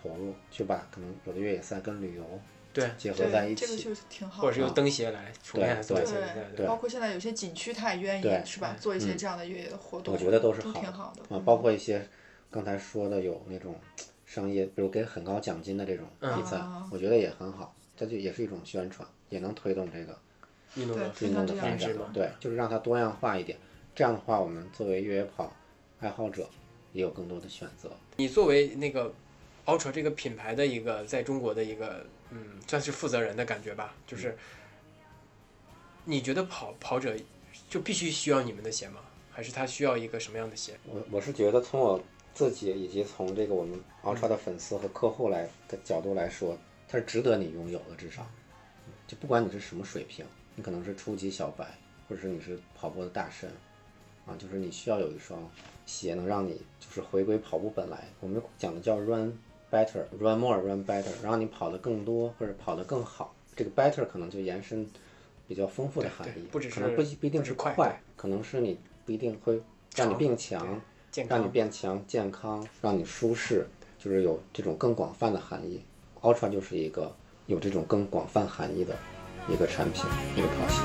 投入，去把可能有的越野赛跟旅游对，结合在，一起。这个就是挺好或者是的。用灯鞋来重现做一些比赛，对包括现在有些景区，他也愿意是吧，做一些这样的越野的活动，我觉得都是都好的挺好的。啊，包括一些刚才说的有那种商业，比如给很高奖金的这种比赛，啊我觉得也很好，这就也是一种宣传，也能推动这个运动的运动的发展嘛。对，就是让它多样化一点。这样的话，我们作为越野跑爱好者也有更多的选择。你作为那个 Ultra 这个品牌的一个在中国的一个嗯，算是负责人的感觉吧，就是你觉得跑跑者就必须需要你们的鞋吗？还是他需要一个什么样的鞋？我我是觉得从我自己以及从这个我们 Ultra 的粉丝和客户来的角度来说，它是值得你拥有的，至少，就不管你是什么水平，你可能是初级小白，或者是你是跑步的大神，啊，就是你需要有一双鞋能让你就是回归跑步本来，我们讲的叫 run better，run more，run better，让你跑得更多或者跑得更好，这个 better 可能就延伸比较丰富的含义，不只可能不一定是快，可能是你不一定会让你变强。健让你。变强、健康，让你舒适，就是有这种更广泛的含义。Ultra 就是一个有这种更广泛含义的一个产品，一个跑鞋。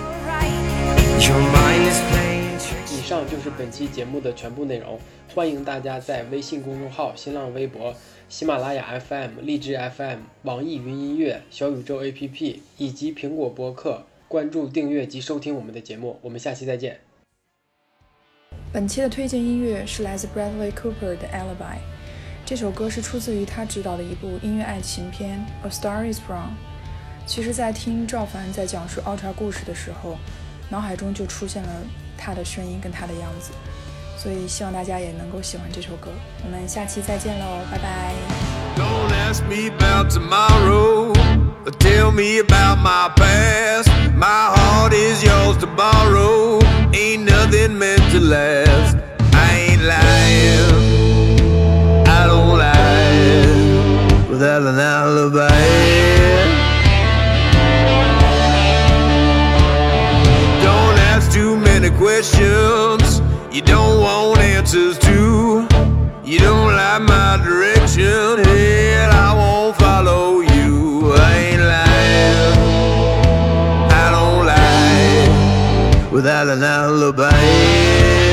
Your mind is playing tricks. 以上就是本期节目的全部内容，欢迎大家在微信公众号、新浪微博、喜马拉雅 FM、荔枝 FM、网易云音乐、小宇宙 APP 以及苹果播客关注、订阅及收听我们的节目。我们下期再见。本期的推荐音乐是来自 Bradley Cooper 的《Alibi》，这首歌是出自于他执导的一部音乐爱情片《A Star Is Born》。其实，在听赵凡在讲述 Ultra 故事的时候，脑海中就出现了他的声音跟他的样子，所以希望大家也能够喜欢这首歌。我们下期再见喽，拜拜。Don't ask me about tomorrow, tell me about my past. My heart is yours to borrow. Ain't nothing meant to last. I ain't lying. I don't lie without an alibi. Don't ask too many questions. You don't want answers to. You don't like my direction, without an alibi.